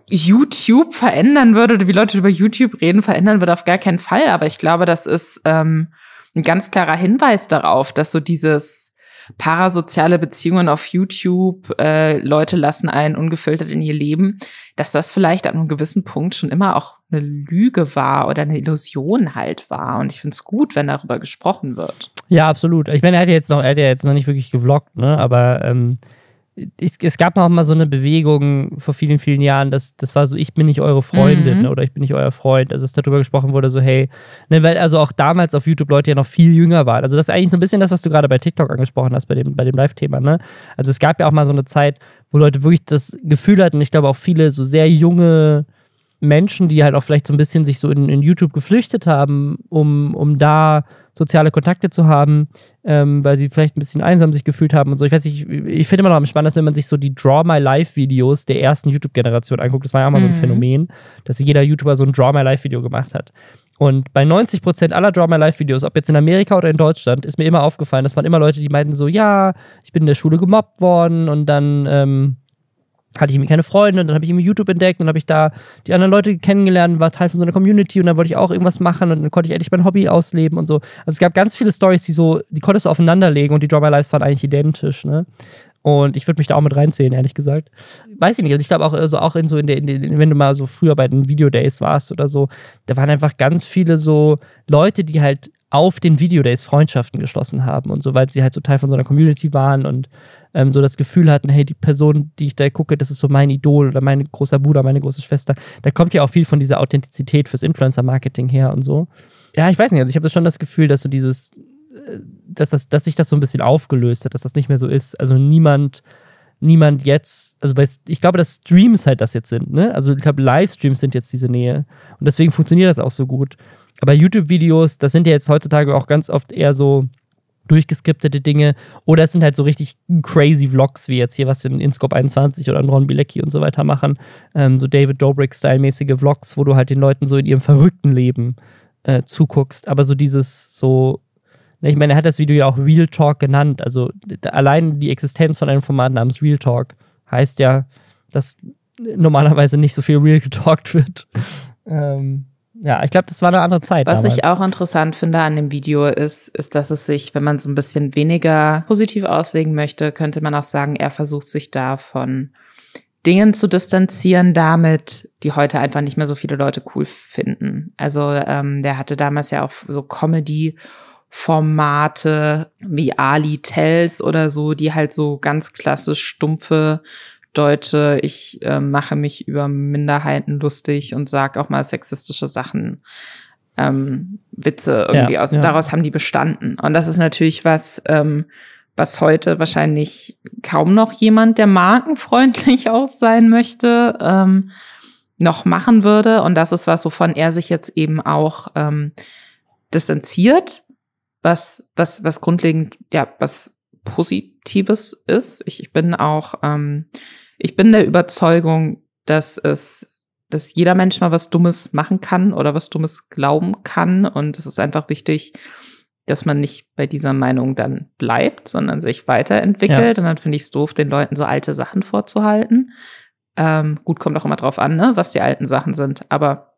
YouTube verändern würde oder wie Leute über YouTube reden, verändern würde auf gar keinen Fall. Aber ich glaube, das ist ähm, ein ganz klarer Hinweis darauf, dass so dieses parasoziale Beziehungen auf YouTube, äh, Leute lassen einen ungefiltert in ihr Leben, dass das vielleicht an einem gewissen Punkt schon immer auch eine Lüge war oder eine Illusion halt war. Und ich finde es gut, wenn darüber gesprochen wird. Ja, absolut. Ich meine, er hat ja jetzt noch, er hat ja jetzt noch nicht wirklich gevloggt, ne? Aber ähm, es, es, gab noch mal so eine Bewegung vor vielen, vielen Jahren, das, das war so, ich bin nicht eure Freundin mhm. oder ich bin nicht euer Freund. Also, dass darüber gesprochen wurde, so, hey, ne, weil also auch damals auf YouTube Leute ja noch viel jünger waren. Also, das ist eigentlich so ein bisschen das, was du gerade bei TikTok angesprochen hast, bei dem, bei dem Live-Thema, ne? Also, es gab ja auch mal so eine Zeit, wo Leute wirklich das Gefühl hatten, ich glaube auch viele so sehr junge Menschen, die halt auch vielleicht so ein bisschen sich so in, in YouTube geflüchtet haben, um, um da soziale Kontakte zu haben, ähm, weil sie vielleicht ein bisschen einsam sich gefühlt haben und so. Ich weiß nicht, ich, ich finde immer noch am spannendsten, wenn man sich so die Draw My Life Videos der ersten YouTube-Generation anguckt. Das war ja auch mal mhm. so ein mhm. Phänomen, dass jeder YouTuber so ein Draw My Life Video gemacht hat. Und bei 90% aller Draw My Life Videos, ob jetzt in Amerika oder in Deutschland, ist mir immer aufgefallen, das waren immer Leute, die meinten so, ja, ich bin in der Schule gemobbt worden und dann, ähm, hatte ich irgendwie keine Freunde und dann habe ich irgendwie YouTube entdeckt und habe ich da die anderen Leute kennengelernt, war Teil von so einer Community und dann wollte ich auch irgendwas machen und dann konnte ich endlich mein Hobby ausleben und so. Also es gab ganz viele Stories, die so, die konntest du aufeinanderlegen und die Draw My Lives waren eigentlich identisch, ne? Und ich würde mich da auch mit reinzählen, ehrlich gesagt. Weiß ich nicht. Also ich glaube auch, also auch in so in, der, in den, wenn du mal so früher bei den Videodays warst oder so, da waren einfach ganz viele so Leute, die halt auf den Videodays Freundschaften geschlossen haben und so, weil sie halt so Teil von so einer Community waren und ähm, so das Gefühl hatten, hey, die Person, die ich da gucke, das ist so mein Idol oder mein großer Bruder, meine große Schwester. Da kommt ja auch viel von dieser Authentizität fürs Influencer-Marketing her und so. Ja, ich weiß nicht, also ich habe schon das Gefühl, dass so dieses, äh, dass, das, dass sich das so ein bisschen aufgelöst hat, dass das nicht mehr so ist. Also niemand niemand jetzt, also ich glaube, dass Streams halt das jetzt sind, ne? Also ich glaube, Livestreams sind jetzt diese Nähe. Und deswegen funktioniert das auch so gut. Aber YouTube-Videos, das sind ja jetzt heutzutage auch ganz oft eher so durchgeskriptete Dinge. Oder es sind halt so richtig crazy Vlogs, wie jetzt hier was in InScope 21 oder in Ron Bilecki und so weiter machen. Ähm, so David Dobrik-Style-mäßige Vlogs, wo du halt den Leuten so in ihrem verrückten Leben äh, zuguckst. Aber so dieses so, ne, ich meine, er hat das Video ja auch Real Talk genannt. Also allein die Existenz von einem Format namens Real Talk heißt ja, dass normalerweise nicht so viel real getalkt wird. ähm, ja, ich glaube, das war eine andere Zeit. Was damals. ich auch interessant finde an dem Video ist, ist, dass es sich, wenn man so ein bisschen weniger positiv auslegen möchte, könnte man auch sagen, er versucht sich da von Dingen zu distanzieren damit, die heute einfach nicht mehr so viele Leute cool finden. Also ähm, der hatte damals ja auch so Comedy Formate wie Ali Tells oder so, die halt so ganz klassisch stumpfe Deutsche, ich äh, mache mich über Minderheiten lustig und sage auch mal sexistische Sachen, ähm, Witze irgendwie ja, aus. Ja. Daraus haben die bestanden. Und das ist natürlich was, ähm, was heute wahrscheinlich kaum noch jemand, der markenfreundlich auch sein möchte, ähm, noch machen würde. Und das ist was, wovon er sich jetzt eben auch ähm, distanziert, was, was, was grundlegend, ja, was Positives ist. Ich, ich bin auch ähm, ich bin der Überzeugung, dass es, dass jeder Mensch mal was Dummes machen kann oder was Dummes glauben kann. Und es ist einfach wichtig, dass man nicht bei dieser Meinung dann bleibt, sondern sich weiterentwickelt. Ja. Und dann finde ich es doof, den Leuten so alte Sachen vorzuhalten. Ähm, gut, kommt auch immer drauf an, ne, was die alten Sachen sind. Aber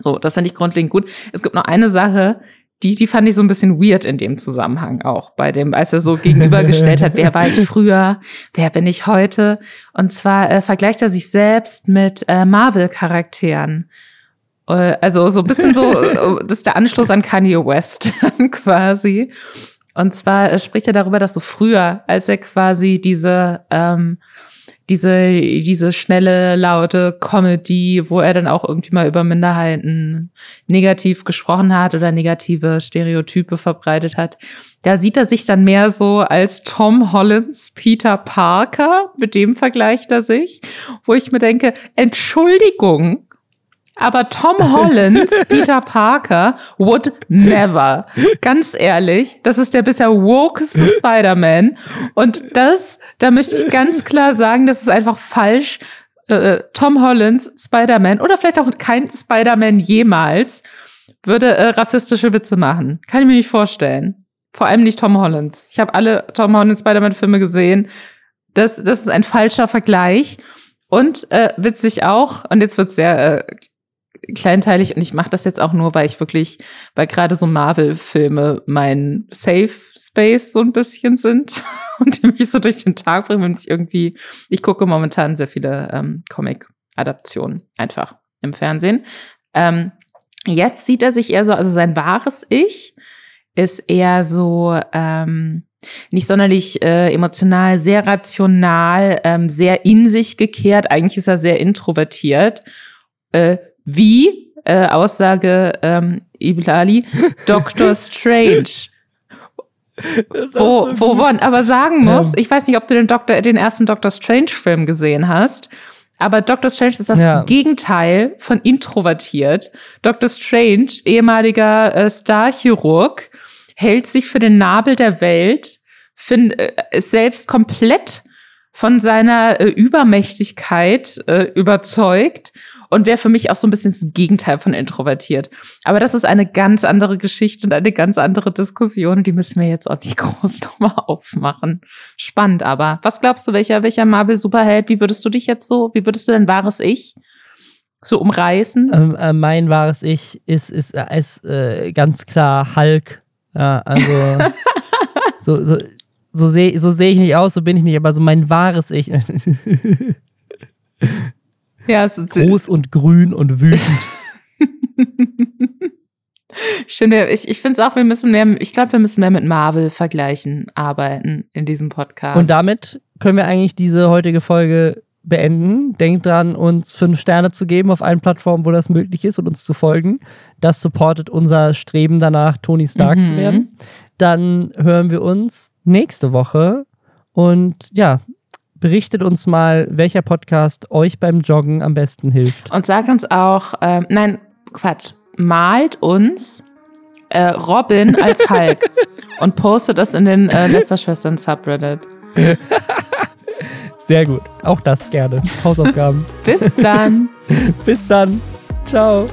so, das finde ich grundlegend gut. Es gibt noch eine Sache, die, die fand ich so ein bisschen weird in dem Zusammenhang auch, bei dem, als er so gegenübergestellt hat, wer war ich früher, wer bin ich heute? Und zwar äh, vergleicht er sich selbst mit äh, Marvel-Charakteren. Äh, also so ein bisschen so, äh, das ist der Anschluss an Kanye West quasi. Und zwar äh, spricht er darüber, dass so früher, als er quasi diese ähm, diese, diese schnelle, laute Comedy, wo er dann auch irgendwie mal über Minderheiten negativ gesprochen hat oder negative Stereotype verbreitet hat. Da sieht er sich dann mehr so als Tom Hollins Peter Parker, mit dem vergleicht er sich, wo ich mir denke, Entschuldigung, Aber Tom Hollands Peter Parker would never. Ganz ehrlich, das ist der bisher wokeste Spider-Man. Und das, da möchte ich ganz klar sagen, das ist einfach falsch. Äh, Tom Hollands Spider-Man oder vielleicht auch kein Spider-Man jemals würde äh, rassistische Witze machen. Kann ich mir nicht vorstellen. Vor allem nicht Tom Hollands. Ich habe alle Tom Hollands Spider-Man-Filme gesehen. Das, das ist ein falscher Vergleich. Und äh, witzig auch, und jetzt wird's sehr äh, kleinteilig und ich mache das jetzt auch nur, weil ich wirklich, weil gerade so Marvel-Filme mein Safe Space so ein bisschen sind und die mich so durch den Tag bringen, wenn ich irgendwie, ich gucke momentan sehr viele ähm, Comic-Adaptionen einfach im Fernsehen. Ähm, Jetzt sieht er sich eher so, also sein wahres Ich ist eher so ähm, nicht sonderlich äh, emotional, sehr rational, ähm, sehr in sich gekehrt. Eigentlich ist er sehr introvertiert. Äh, wie äh, Aussage ähm, Iblali, Doctor Strange. Wo, so wo man aber sagen muss, ja. ich weiß nicht, ob du den Doktor, den ersten Doctor Strange Film gesehen hast. Aber Dr. Strange ist das ja. Gegenteil von introvertiert. Dr. Strange, ehemaliger äh, Starchirurg, hält sich für den Nabel der Welt, find, äh, ist selbst komplett von seiner äh, Übermächtigkeit äh, überzeugt und wäre für mich auch so ein bisschen das Gegenteil von introvertiert. Aber das ist eine ganz andere Geschichte und eine ganz andere Diskussion. Die müssen wir jetzt auch nicht groß nochmal aufmachen. Spannend aber. Was glaubst du, welcher, welcher Marvel-Superheld, wie würdest du dich jetzt so, wie würdest du dein wahres Ich so umreißen? Ähm, äh, mein wahres Ich ist, ist, äh, ist äh, ganz klar Hulk. Ja, also so, so, so sehe so seh ich nicht aus, so bin ich nicht, aber so mein wahres Ich. Ja, groß und grün und wütend. Stimmt, ich, ich finde es auch, wir müssen mehr, ich glaube, wir müssen mehr mit Marvel-Vergleichen arbeiten in diesem Podcast. Und damit können wir eigentlich diese heutige Folge beenden. Denkt dran, uns fünf Sterne zu geben auf allen Plattformen, wo das möglich ist und uns zu folgen. Das supportet unser Streben danach, Tony Stark mhm. zu werden. Dann hören wir uns nächste Woche und ja, berichtet uns mal, welcher Podcast euch beim Joggen am besten hilft. Und sagt uns auch, äh, nein, Quatsch, malt uns äh, Robin als Hulk und postet das in den äh, Lester-Schwestern Subreddit. Sehr gut. Auch das gerne. Hausaufgaben. Bis dann. Bis dann. Ciao.